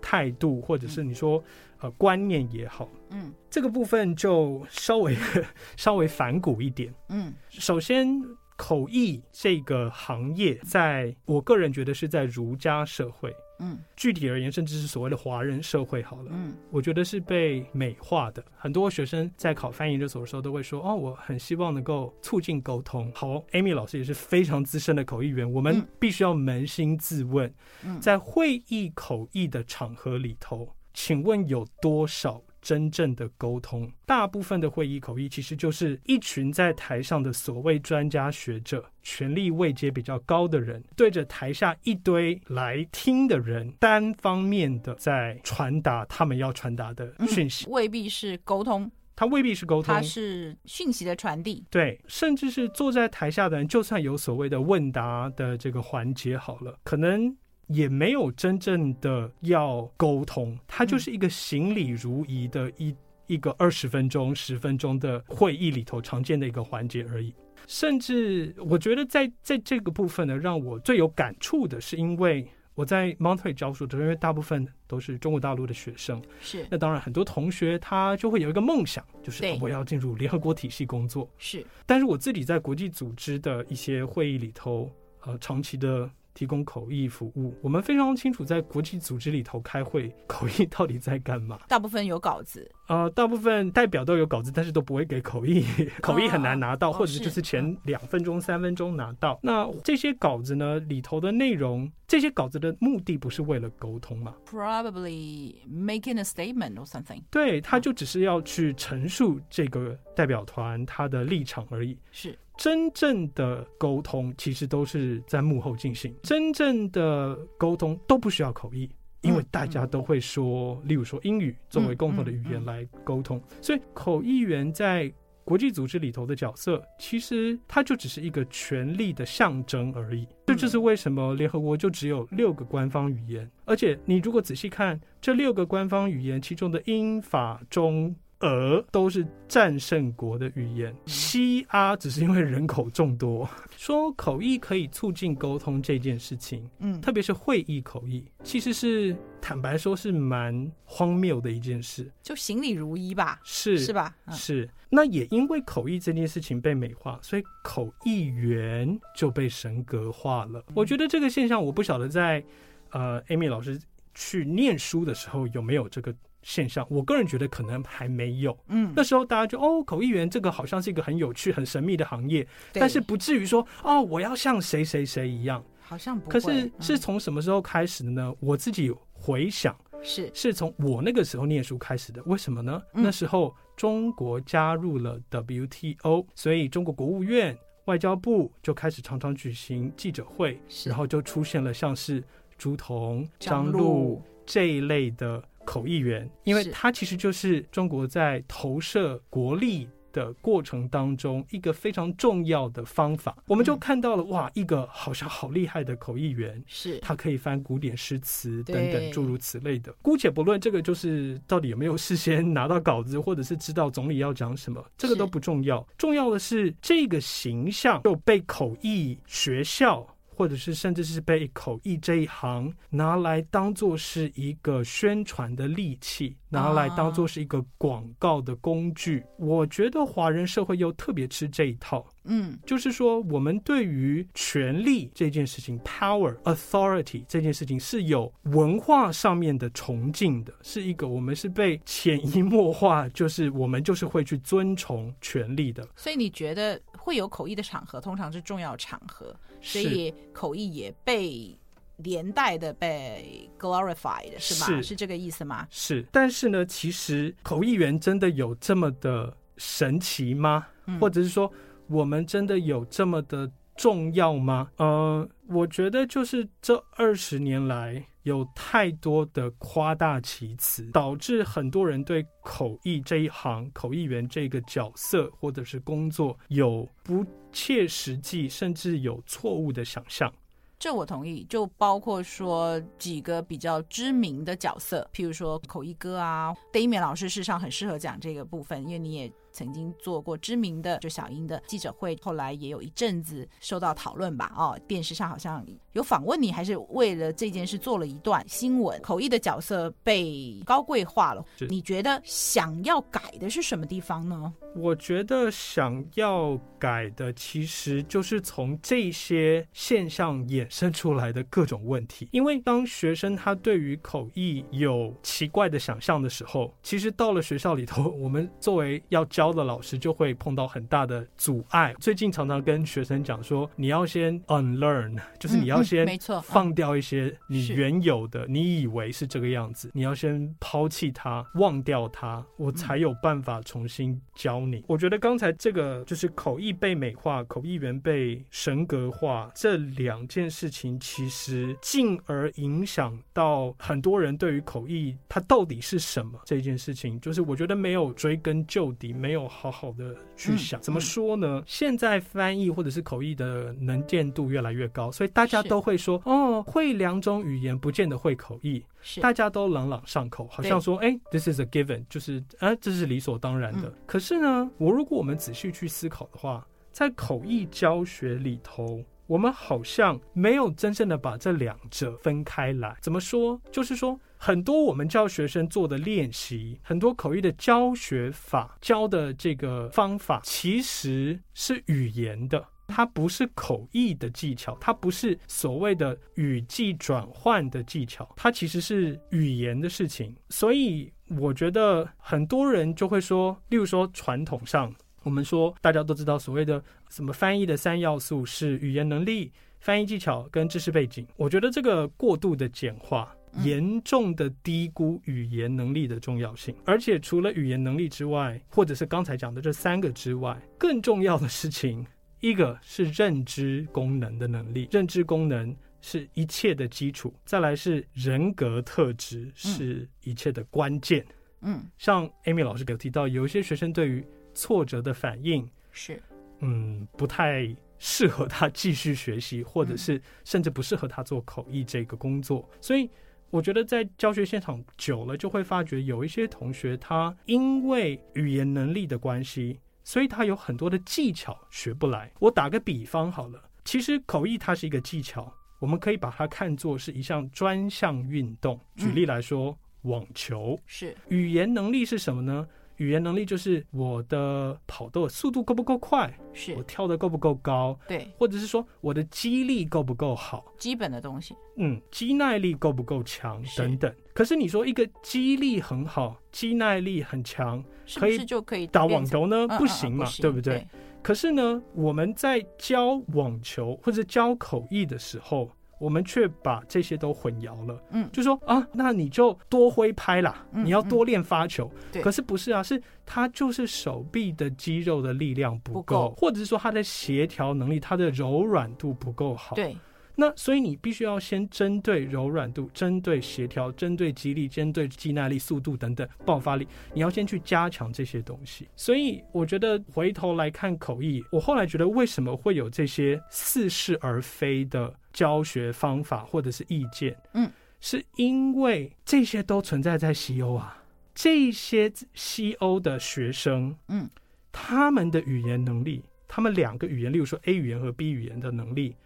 态度，或者是你说呃观念也好，嗯，这个部分就稍微 [laughs] 稍微反骨一点。嗯，首先。口译这个行业，在我个人觉得是在儒家社会，嗯，具体而言，甚至是所谓的华人社会，好了，嗯，我觉得是被美化的。很多学生在考翻译研究所的时候，都会说：“哦，我很希望能够促进沟通。”好，Amy 老师也是非常资深的口译员，我们必须要扪心自问，在会议口译的场合里头，请问有多少？真正的沟通，大部分的会议口译其实就是一群在台上的所谓专家学者，权力位阶比较高的人，对着台下一堆来听的人，单方面的在传达他们要传达的讯息，未必是沟通，他未必是沟通，他是讯息的传递。对，甚至是坐在台下的人，就算有所谓的问答的这个环节，好了，可能。也没有真正的要沟通，它就是一个行礼如仪的一一个二十分钟、十分钟的会议里头常见的一个环节而已。甚至我觉得在在这个部分呢，让我最有感触的是，因为我在 Monterey 教书的时候，因为大部分都是中国大陆的学生，是那当然很多同学他就会有一个梦想，就是我要进入联合国体系工作。是，但是我自己在国际组织的一些会议里头，呃，长期的。提供口译服务，我们非常清楚，在国际组织里头开会，[laughs] 口译到底在干嘛？大部分有稿子，呃，大部分代表都有稿子，但是都不会给口译，[laughs] 口译很难拿到，哦、或者就是前两分钟、三分钟拿到。那这些稿子呢，里头的内容，这些稿子的目的不是为了沟通嘛？Probably making a statement or something。对，他就只是要去陈述这个代表团他的立场而已。是。真正的沟通其实都是在幕后进行，真正的沟通都不需要口译，因为大家都会说，例如说英语作为共同的语言来沟通，所以口译员在国际组织里头的角色，其实它就只是一个权力的象征而已。这就是为什么联合国就只有六个官方语言，而且你如果仔细看这六个官方语言，其中的英法中。俄都是战胜国的语言，西阿只是因为人口众多。[laughs] 说口译可以促进沟通这件事情，嗯，特别是会议口译，其实是坦白说是蛮荒谬的一件事。就行礼如一吧，是是吧？是。那也因为口译这件事情被美化，所以口译员就被神格化了。我觉得这个现象，我不晓得在呃，Amy 老师去念书的时候有没有这个。现象，我个人觉得可能还没有。嗯，那时候大家就哦，口译员这个好像是一个很有趣、很神秘的行业，但是不至于说哦，我要像谁谁谁一样，好像不会。可是是从什么时候开始的呢？我自己回想，是是从我那个时候念书开始的。为什么呢？那时候中国加入了 WTO，所以中国国务院、外交部就开始常常举行记者会，然后就出现了像是朱彤、张璐这一类的。口译员，因为他其实就是中国在投射国力的过程当中，一个非常重要的方法，我们就看到了、嗯、哇，一个好像好厉害的口译员，是他可以翻古典诗词等等诸如此类的。姑且不论这个就是到底有没有事先拿到稿子，或者是知道总理要讲什么，这个都不重要。重要的是这个形象就被口译学校。或者是甚至是被口译这一行拿来当做是一个宣传的利器，拿来当做是一个广告的工具。我觉得华人社会又特别吃这一套。嗯，就是说我们对于权力这件事情，power authority 这件事情是有文化上面的崇敬的，是一个我们是被潜移默化，就是我们就是会去尊崇权力的。所以你觉得会有口译的场合，通常是重要场合。所以口译也被连带的被 glorified 是吗？是，是这个意思吗？是。但是呢，其实口译员真的有这么的神奇吗？嗯、或者是说，我们真的有这么的重要吗？呃，我觉得就是这二十年来有太多的夸大其词，导致很多人对口译这一行、口译员这个角色或者是工作有不切实际，甚至有错误的想象，这我同意。就包括说几个比较知名的角色，譬如说口译哥啊，Damian 老师事实上很适合讲这个部分，因为你也。曾经做过知名的就小英的记者会，后来也有一阵子受到讨论吧。哦，电视上好像有访问你，还是为了这件事做了一段新闻。口译的角色被高贵化了，你觉得想要改的是什么地方呢？我觉得想要改的其实就是从这些现象衍生出来的各种问题。因为当学生他对于口译有奇怪的想象的时候，其实到了学校里头，我们作为要教教的老师就会碰到很大的阻碍。最近常常跟学生讲说，你要先 unlearn，就是你要先放掉一些你原有的，你以为是这个样子，你要先抛弃它，忘掉它，我才有办法重新教你。我觉得刚才这个就是口译被美化，口译员被神格化这两件事情，其实进而影响到很多人对于口译它到底是什么这件事情，就是我觉得没有追根究底，没。没有好好的去想，怎么说呢？现在翻译或者是口译的能见度越来越高，所以大家都会说，哦，会两种语言不见得会口译，大家都朗朗上口，好像说，哎，this is a given，就是，啊，这是理所当然的。可是呢，我如果我们仔细去思考的话，在口译教学里头，我们好像没有真正的把这两者分开来。怎么说？就是说。很多我们教学生做的练习，很多口译的教学法教的这个方法，其实是语言的，它不是口译的技巧，它不是所谓的语句转换的技巧，它其实是语言的事情。所以我觉得很多人就会说，例如说传统上，我们说大家都知道所谓的什么翻译的三要素是语言能力、翻译技巧跟知识背景。我觉得这个过度的简化。严重的低估语言能力的重要性，而且除了语言能力之外，或者是刚才讲的这三个之外，更重要的事情，一个是认知功能的能力，认知功能是一切的基础，再来是人格特质是一切的关键。嗯，像 Amy 老师给我提到，有一些学生对于挫折的反应是，嗯，不太适合他继续学习，或者是甚至不适合他做口译这个工作，所以。我觉得在教学现场久了，就会发觉有一些同学，他因为语言能力的关系，所以他有很多的技巧学不来。我打个比方好了，其实口译它是一个技巧，我们可以把它看作是一项专项运动。举例来说，网球是语言能力是什么呢？语言能力就是我的跑的速度够不够快，是我跳的够不够高，对，或者是说我的肌力够不够好，基本的东西，嗯，肌耐力够不够强等等。可是你说一个肌力很好、肌耐力很强，可以就可以打网球呢？不行嘛，对不对？可是呢，我们在教网球或者教口译的时候。我们却把这些都混淆了，嗯，就说啊，那你就多挥拍啦，嗯、你要多练发球，对，可是不是啊，是他就是手臂的肌肉的力量不够，不够，或者是说他的协调能力、他的柔软度不够好，对。那所以你必须要先针对柔软度、针对协调、针对肌力、针对肌耐力、速度等等爆发力，你要先去加强这些东西。所以我觉得回头来看口译，我后来觉得为什么会有这些似是而非的教学方法或者是意见？嗯，是因为这些都存在在西欧啊，这些西欧的学生，嗯，他们的语言能力，他们两个语言，例如说 A 语言和 B 语言的能力。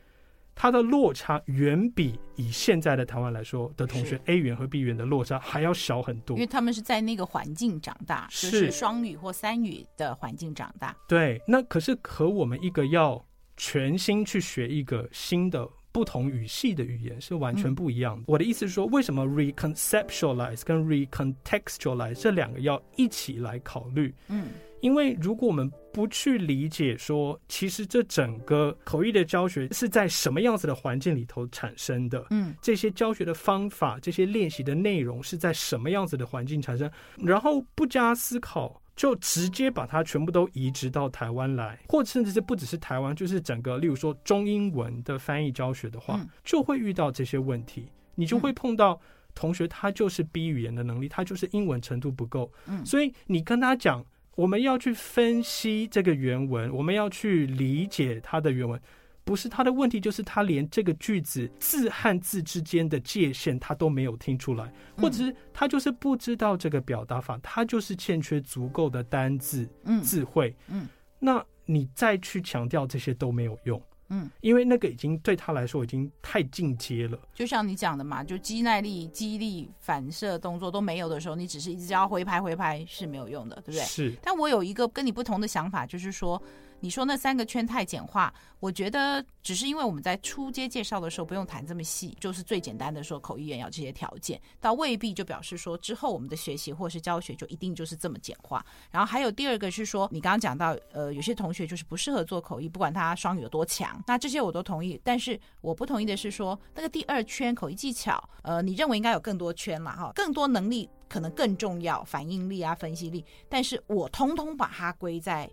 它的落差远比以现在的台湾来说的同学 A 语言和 B 语言的落差还要小很多，因为他们是在那个环境长大，就是双语或三语的环境长大。对，那可是和我们一个要全心去学一个新的不同语系的语言是完全不一样的。嗯、我的意思是说，为什么 reconceptualize 跟 recontextualize 这两个要一起来考虑？嗯。因为如果我们不去理解说，其实这整个口译的教学是在什么样子的环境里头产生的，嗯，这些教学的方法、这些练习的内容是在什么样子的环境产生，然后不加思考就直接把它全部都移植到台湾来，或者甚至是不只是台湾，就是整个，例如说中英文的翻译教学的话，就会遇到这些问题，你就会碰到同学他就是 B 语言的能力，他就是英文程度不够，嗯，所以你跟他讲。我们要去分析这个原文，我们要去理解它的原文，不是他的问题，就是他连这个句子字和字之间的界限他都没有听出来，或者是他就是不知道这个表达法，他就是欠缺足够的单字、智慧。嗯，那你再去强调这些都没有用。嗯，因为那个已经对他来说已经太进阶了。就像你讲的嘛，就肌耐力、肌力、反射动作都没有的时候，你只是一直要挥拍挥拍是没有用的，对不对？是。但我有一个跟你不同的想法，就是说。你说那三个圈太简化，我觉得只是因为我们在初阶介绍的时候不用谈这么细，就是最简单的说口译员要这些条件，倒未必就表示说之后我们的学习或是教学就一定就是这么简化。然后还有第二个是说，你刚刚讲到，呃，有些同学就是不适合做口译，不管他双语有多强，那这些我都同意。但是我不同意的是说，那个第二圈口译技巧，呃，你认为应该有更多圈了哈，更多能力可能更重要，反应力啊、分析力，但是我通通把它归在。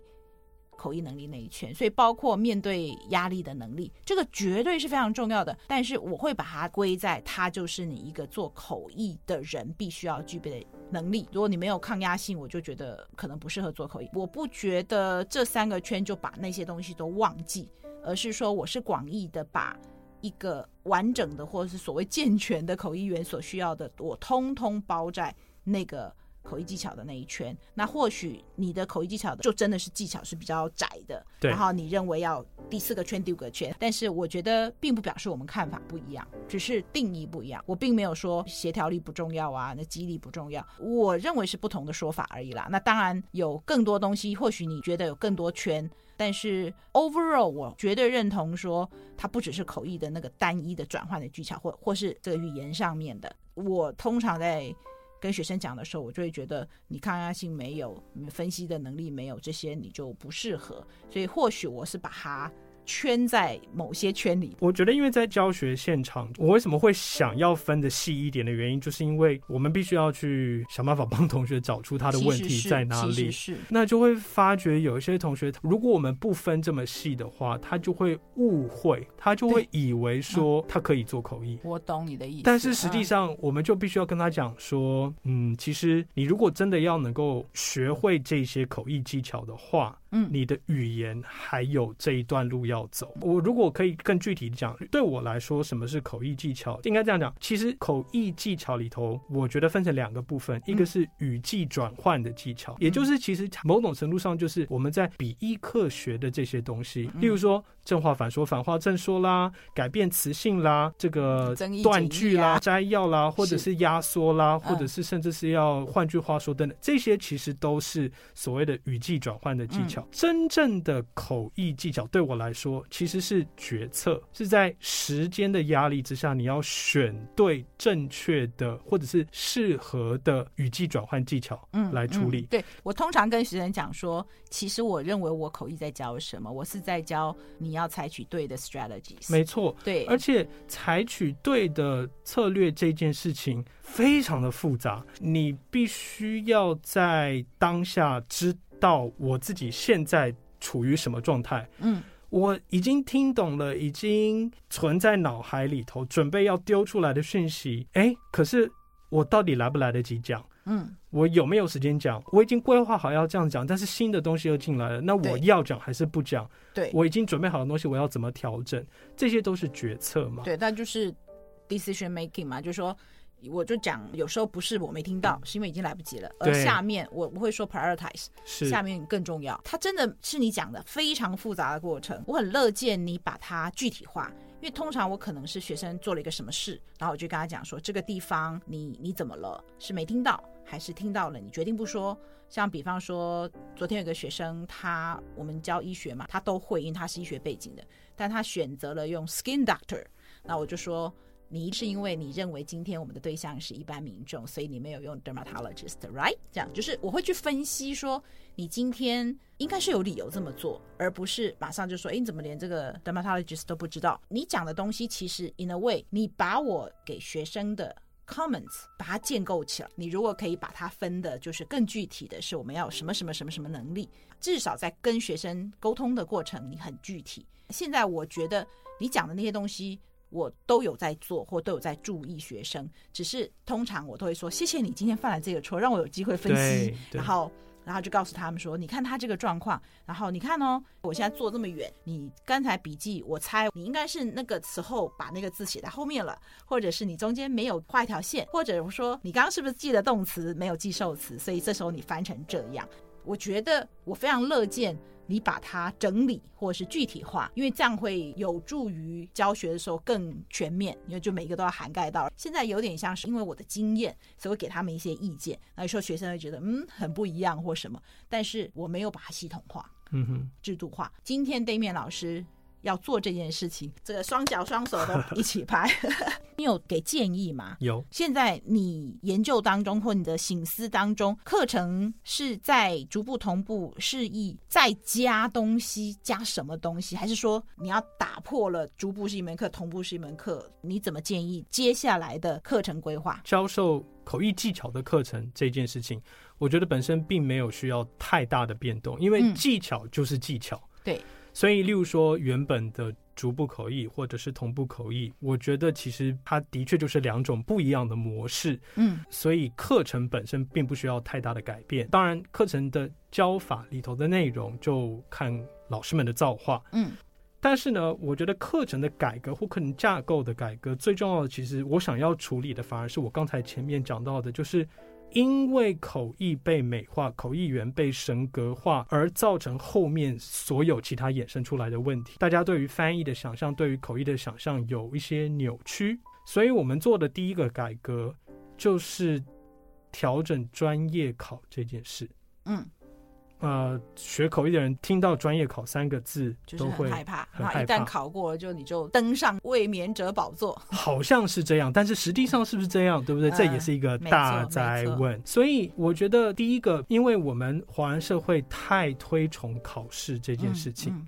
口译能力那一圈，所以包括面对压力的能力，这个绝对是非常重要的。但是我会把它归在，它就是你一个做口译的人必须要具备的能力。如果你没有抗压性，我就觉得可能不适合做口译。我不觉得这三个圈就把那些东西都忘记，而是说我是广义的，把一个完整的或者是所谓健全的口译员所需要的，我通通包在那个。口译技巧的那一圈，那或许你的口译技巧的就真的是技巧是比较窄的，然后你认为要第四个圈、第五个圈，但是我觉得并不表示我们看法不一样，只是定义不一样。我并没有说协调力不重要啊，那肌力不重要，我认为是不同的说法而已啦。那当然有更多东西，或许你觉得有更多圈，但是 overall 我绝对认同说它不只是口译的那个单一的转换的技巧，或或是这个语言上面的。我通常在。跟学生讲的时候，我就会觉得你抗压性没有，分析的能力没有，这些你就不适合。所以或许我是把它。圈在某些圈里，我觉得，因为在教学现场，我为什么会想要分的细一点的原因，就是因为我们必须要去想办法帮同学找出他的问题在哪里。是，那就会发觉有一些同学，如果我们不分这么细的话，他就会误会，他就会以为说他可以做口译。我懂你的意思，但是实际上，我们就必须要跟他讲说，嗯，其实你如果真的要能够学会这些口译技巧的话。嗯，你的语言还有这一段路要走。我如果可以更具体的讲，对我来说，什么是口译技巧？应该这样讲，其实口译技巧里头，我觉得分成两个部分，一个是语句转换的技巧，也就是其实某种程度上就是我们在笔译课学的这些东西，例如说。正话反说，反话正说啦，改变词性啦，这个断句啦、摘要啦，或者是压缩啦，或者是甚至是要换句话说等等，这些其实都是所谓的语句转换的技巧。真正的口译技巧对我来说，其实是决策，是在时间的压力之下，你要选对正确的或者是适合的语句转换技巧，嗯，来处理。对，我通常跟学生讲说，其实我认为我口译在教什么，我是在教你。你要采取对的 strategies，没错，对，而且采取对的策略这件事情非常的复杂，你必须要在当下知道我自己现在处于什么状态，嗯。我已经听懂了，已经存在脑海里头，准备要丢出来的讯息，哎，可是我到底来不来得及讲？嗯，我有没有时间讲？我已经规划好要这样讲，但是新的东西又进来了，那我要讲还是不讲？对，我已经准备好的东西，我要怎么调整？这些都是决策嘛？对，但就是 decision making 嘛，就是说。我就讲，有时候不是我没听到，是因为已经来不及了。而下面我不会说 prioritize，下面更重要。它真的是你讲的非常复杂的过程，我很乐见你把它具体化。因为通常我可能是学生做了一个什么事，然后我就跟他讲说，这个地方你你怎么了？是没听到还是听到了？你决定不说。像比方说，昨天有个学生，他我们教医学嘛，他都会，因为他是医学背景的，但他选择了用 skin doctor，那我就说。你是因为你认为今天我们的对象是一般民众，所以你没有用 dermatologist，right？这样就是我会去分析说，你今天应该是有理由这么做，而不是马上就说，哎，你怎么连这个 dermatologist 都不知道？你讲的东西其实 in a way，你把我给学生的 comments 把它建构起来。你如果可以把它分的，就是更具体的是，我们要有什么什么什么什么能力，至少在跟学生沟通的过程，你很具体。现在我觉得你讲的那些东西。我都有在做，或都有在注意学生，只是通常我都会说，谢谢你今天犯了这个错，让我有机会分析，然后然后就告诉他们说，你看他这个状况，然后你看哦，我现在坐这么远，你刚才笔记，我猜你应该是那个时候把那个字写在后面了，或者是你中间没有画一条线，或者说你刚刚是不是记了动词没有记受词，所以这时候你翻成这样。我觉得我非常乐见。你把它整理或者是具体化，因为这样会有助于教学的时候更全面，因为就每一个都要涵盖到。现在有点像是因为我的经验，所以会给他们一些意见。那有时候学生会觉得嗯很不一样或什么，但是我没有把它系统化，嗯哼，制度化。今天对面老师。要做这件事情，这个双脚双手都 [laughs] 一起拍。[laughs] 你有给建议吗？有。现在你研究当中或你的醒思当中，课程是在逐步同步示意，再加东西，加什么东西？还是说你要打破了逐步是一门课，同步是一门课？你怎么建议接下来的课程规划？教授口译技巧的课程这件事情，我觉得本身并没有需要太大的变动，因为技巧就是技巧。嗯、对。所以，例如说原本的逐步口译或者是同步口译，我觉得其实它的确就是两种不一样的模式。嗯，所以课程本身并不需要太大的改变。当然，课程的教法里头的内容就看老师们的造化。嗯，但是呢，我觉得课程的改革或课程架构的改革，最重要的其实我想要处理的，反而是我刚才前面讲到的，就是。因为口译被美化，口译员被神格化，而造成后面所有其他衍生出来的问题。大家对于翻译的想象，对于口译的想象有一些扭曲，所以我们做的第一个改革就是调整专业考这件事。嗯。呃，学口译的人听到“专业考”三个字就会很害怕。一旦考过了，就你就登上卫冕者宝座。好像是这样，但是实际上是不是这样？对不对？呃、这也是一个大哉问。所以我觉得，第一个，因为我们华人社会太推崇考试这件事情，嗯嗯、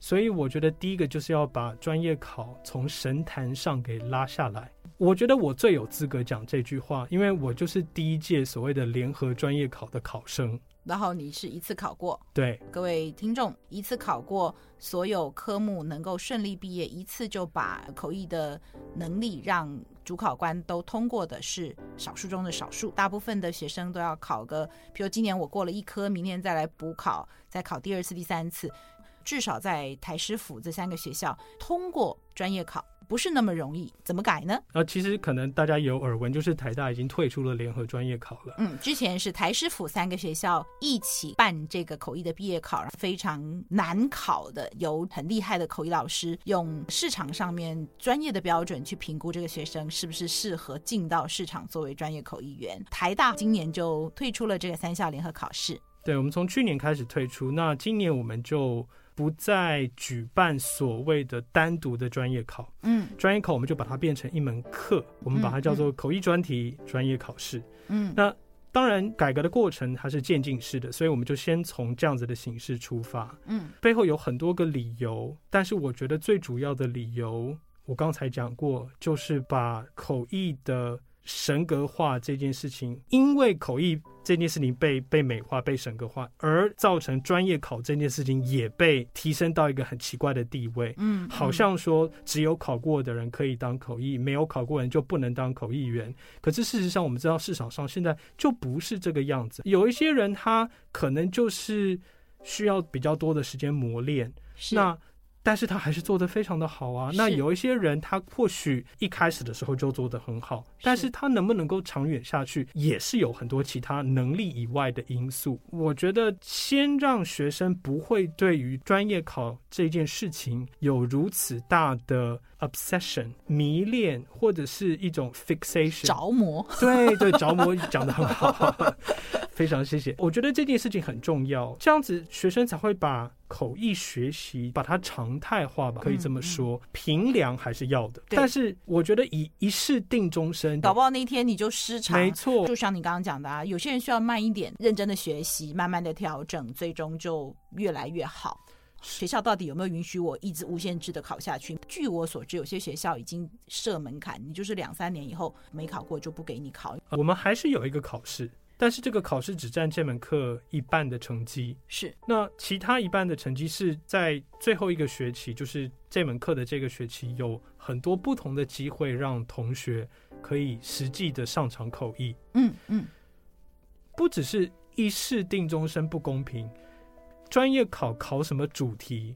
所以我觉得第一个就是要把专业考从神坛上给拉下来。我觉得我最有资格讲这句话，因为我就是第一届所谓的联合专业考的考生。然后你是一次考过，对各位听众，一次考过所有科目能够顺利毕业，一次就把口译的能力让主考官都通过的是少数中的少数，大部分的学生都要考个，比如今年我过了一科，明年再来补考，再考第二次、第三次，至少在台师府这三个学校通过专业考。不是那么容易，怎么改呢？呃，其实可能大家有耳闻，就是台大已经退出了联合专业考了。嗯，之前是台师府三个学校一起办这个口译的毕业考，非常难考的，有很厉害的口译老师用市场上面专业的标准去评估这个学生是不是适合进到市场作为专业口译员。台大今年就退出了这个三校联合考试。对，我们从去年开始退出，那今年我们就。不再举办所谓的单独的专业考，嗯，专业考我们就把它变成一门课，我们把它叫做口译专题专业考试，嗯，那当然改革的过程它是渐进式的，所以我们就先从这样子的形式出发，嗯，背后有很多个理由，但是我觉得最主要的理由，我刚才讲过，就是把口译的神格化这件事情，因为口译这件事情被被美化、被神格化，而造成专业考这件事情也被提升到一个很奇怪的地位。嗯，好像说只有考过的人可以当口译，没有考过人就不能当口译员。可是事实上，我们知道市场上现在就不是这个样子。有一些人他可能就是需要比较多的时间磨练，那。但是他还是做得非常的好啊。那有一些人，他或许一开始的时候就做得很好，但是他能不能够长远下去，也是有很多其他能力以外的因素。我觉得先让学生不会对于专业考这件事情有如此大的 obsession 迷恋，或者是一种 fixation 着魔。对对，着魔讲得很好，[laughs] 非常谢谢。我觉得这件事情很重要，这样子学生才会把。口译学习，把它常态化吧，可以这么说。平量还是要的，但是我觉得以一试定终身，搞不好那一天你就失常。没错，就像你刚刚讲的啊，有些人需要慢一点，认真的学习，慢慢的调整，最终就越来越好。学校到底有没有允许我一直无限制的考下去？据我所知，有些学校已经设门槛，你就是两三年以后没考过就不给你考。我们还是有一个考试。但是这个考试只占这门课一半的成绩，是。那其他一半的成绩是在最后一个学期，就是这门课的这个学期，有很多不同的机会让同学可以实际的上场口译。嗯嗯，不只是一试定终身不公平，专业考考什么主题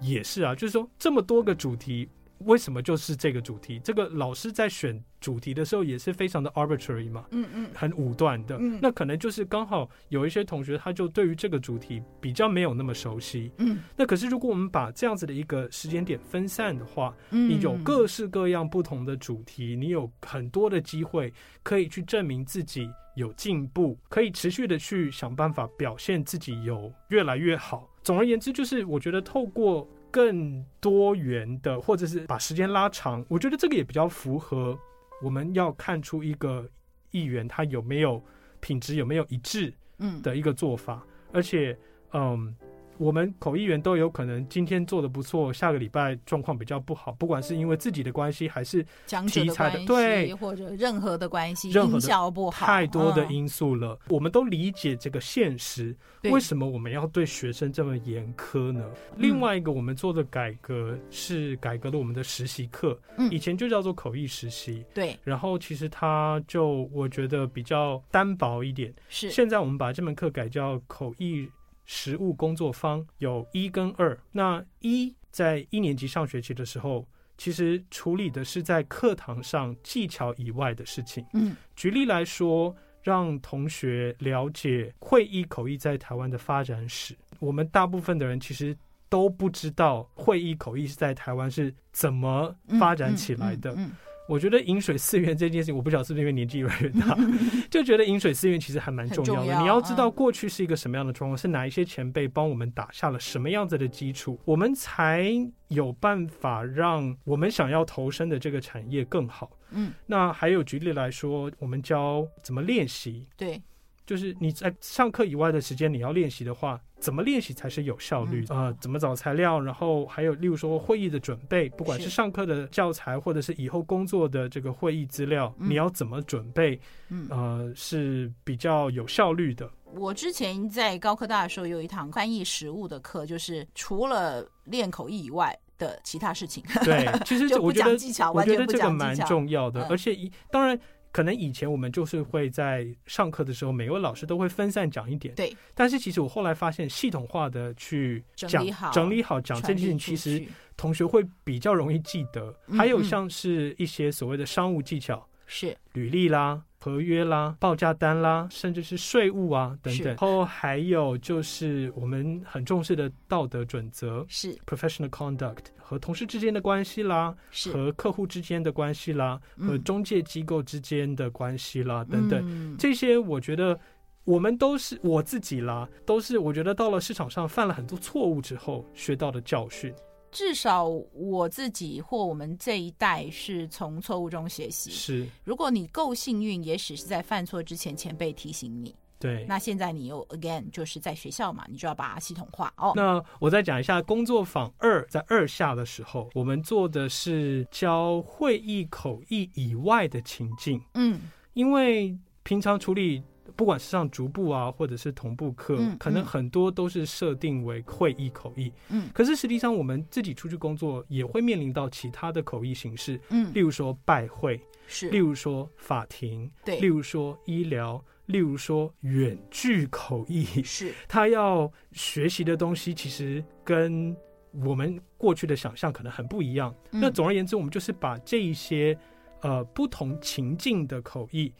也是啊，就是说这么多个主题。为什么就是这个主题？这个老师在选主题的时候也是非常的 arbitrary 嘛，嗯嗯，很武断的。嗯，那可能就是刚好有一些同学他就对于这个主题比较没有那么熟悉。嗯，那可是如果我们把这样子的一个时间点分散的话，嗯，你有各式各样不同的主题，你有很多的机会可以去证明自己有进步，可以持续的去想办法表现自己有越来越好。总而言之，就是我觉得透过。更多元的，或者是把时间拉长，我觉得这个也比较符合我们要看出一个议员他有没有品质，有没有一致，嗯的一个做法，嗯、而且，嗯。我们口译员都有可能今天做的不错，下个礼拜状况比较不好，不管是因为自己的关系还是题材的，的对，或者任何的关系，任何的不好，太多的因素了。嗯、我们都理解这个现实，为什么我们要对学生这么严苛呢？另外一个，我们做的改革是改革了我们的实习课，嗯，以前就叫做口译实习，对，然后其实它就我觉得比较单薄一点，是。现在我们把这门课改叫口译。实务工作方有一跟二，那一在一年级上学期的时候，其实处理的是在课堂上技巧以外的事情。嗯，举例来说，让同学了解会议口译在台湾的发展史。我们大部分的人其实都不知道会议口译是在台湾是怎么发展起来的。嗯。嗯嗯嗯我觉得饮水思源这件事情，我不晓得是不是因为年纪越来越大，[laughs] 就觉得饮水思源其实还蛮重要的。要你要知道过去是一个什么样的状况，是哪一些前辈帮我们打下了什么样子的基础，我们才有办法让我们想要投身的这个产业更好。嗯，那还有举例来说，我们教怎么练习。对。就是你在上课以外的时间，你要练习的话，怎么练习才是有效率啊？怎么找材料？然后还有，例如说会议的准备，不管是上课的教材，或者是以后工作的这个会议资料，你要怎么准备？嗯呃，是比较有效率的。我之前在高科大的时候有一堂翻译实务的课，就是除了练口译以外的其他事情。对，其实我觉得技巧，我觉得这个蛮重要的，而且一当然。可能以前我们就是会在上课的时候，每位老师都会分散讲一点。对。但是其实我后来发现，系统化的去讲整理好，讲这件事情，其实同学会比较容易记得。还有像是一些所谓的商务技巧，是履历啦。合约啦、报价单啦，甚至是税务啊等等，然后还有就是我们很重视的道德准则，是 professional conduct 和同事之间的关系啦，和客户之间的关系啦，和中介机构之间的关系啦、嗯、等等，这些我觉得我们都是我自己啦，都是我觉得到了市场上犯了很多错误之后学到的教训。至少我自己或我们这一代是从错误中学习。是，如果你够幸运，也许是在犯错之前前辈提醒你。对。那现在你又 again 就是在学校嘛，你就要把它系统化哦。那我再讲一下工作坊二，在二下的时候，我们做的是教会议口译以外的情境。嗯，因为平常处理。不管是上逐步啊，或者是同步课，嗯，可能很多都是设定为会议口译。嗯，可是实际上我们自己出去工作，也会面临到其他的口译形式。嗯，例如说拜会，是；例如说法庭，对；例如说医疗，例如说远距口译，是。他要学习的东西，其实跟我们过去的想象可能很不一样。嗯，那总而言之，我们就是把这一些呃不同情境的口译。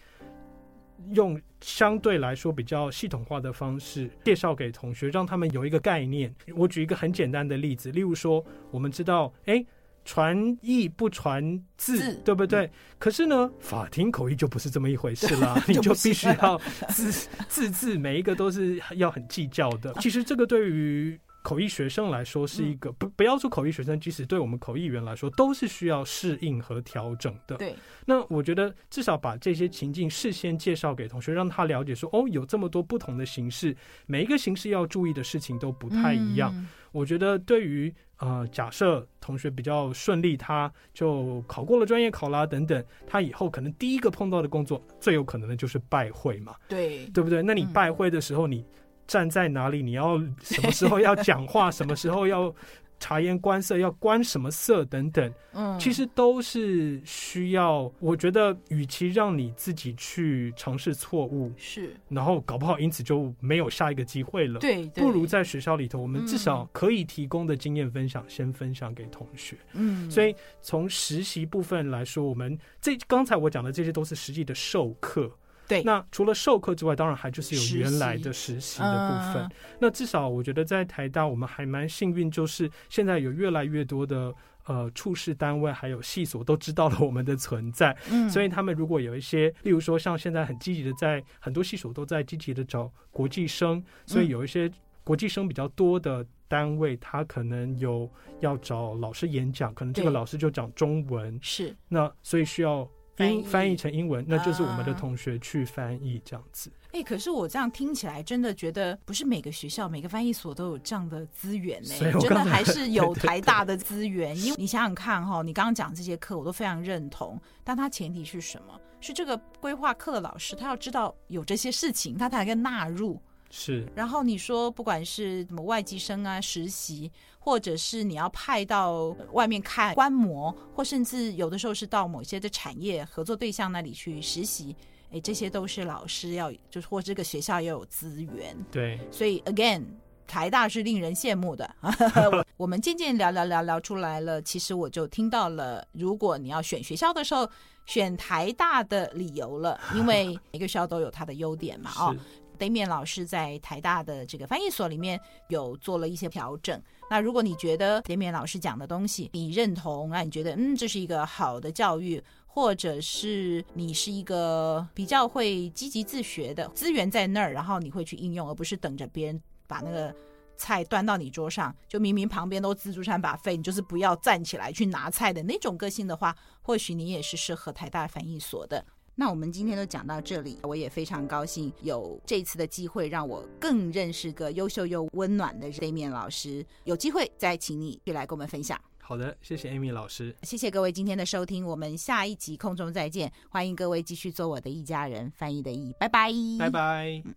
用相对来说比较系统化的方式介绍给同学，让他们有一个概念。我举一个很简单的例子，例如说，我们知道，哎，传意不传字，字，对不对？嗯。可是呢，法庭口译就不是这么一回事啦，[laughs] 你就必须要字 [laughs] 字字每一个都是要很计较的。其实这个对于口译学生来说是一个不不要说口译学生，即使对我们口译员来说，都是需要适应和调整的。对，那我觉得至少把这些情境事先介绍给同学，让他了解说，哦，有这么多不同的形式，每一个形式要注意的事情都不太一样。嗯、我觉得对于呃，假设同学比较顺利，他就考过了专业考啦等等，他以后可能第一个碰到的工作，最有可能的就是拜会嘛。对，对不对？那你拜会的时候，你。站在哪里？你要什么时候要讲话？什么时候要察言观色？要观什么色？等等，嗯，其实都是需要。我觉得，与其让你自己去尝试错误，是，然后搞不好因此就没有下一个机会了。对，不如在学校里头，我们至少可以提供的经验分享，先分享给同学。嗯，所以从实习部分来说，我们这刚才我讲的这些都是实际的授课。对，那除了授课之外，当然还就是有原来的实习的部分。那至少我觉得在台大，我们还蛮幸运，就是现在有越来越多的呃处室单位还有系所都知道了我们的存在。嗯，所以他们如果有一些，例如说像现在很积极的在很多系所都在积极的找国际生，所以有一些国际生比较多的单位，他可能有要找老师演讲，可能这个老师就讲中文，是。那所以需要。英翻译成英文，那就是我们的啊同学去翻译这样子。哎、欸，可是我这样听起来，真的觉得不是每个学校、每个翻译所都有这样的资源呢、欸。真的还是 [laughs] 有台大的资源。因为你想想看哈，你刚刚讲这些课，我都非常认同。但它前提是什么？是这个规划课的老师，他要知道有这些事情，他才能纳入。是，然后你说，不管是什么外籍生啊、实习，或者是你要派到外面看观摩，或甚至有的时候是到某些的产业合作对象那里去实习，哎，这些都是老师要，就是或这个学校要有资源。对，所以 again，台大是令人羡慕的。[laughs] 我们渐渐聊聊聊聊出来了，其实我就听到了，如果你要选学校的时候，选台大的理由了，因为每个学校都有它的优点嘛，哦。德勉老师在台大的这个翻译所里面有做了一些调整。那如果你觉得德勉老师讲的东西你认同，那你觉得嗯，这是一个好的教育，或者是你是一个比较会积极自学的，资源在那儿，然后你会去应用，而不是等着别人把那个菜端到你桌上，就明明旁边都自助餐把费你就是不要站起来去拿菜的那种个性的话，或许你也是适合台大翻译所的。那我们今天都讲到这里，我也非常高兴有这次的机会，让我更认识个优秀又温暖的 Damian 老师。有机会再请你去来跟我们分享。好的，谢谢 Amy 老师，谢谢各位今天的收听，我们下一集空中再见。欢迎各位继续做我的一家人，翻译的译，拜拜，拜拜。嗯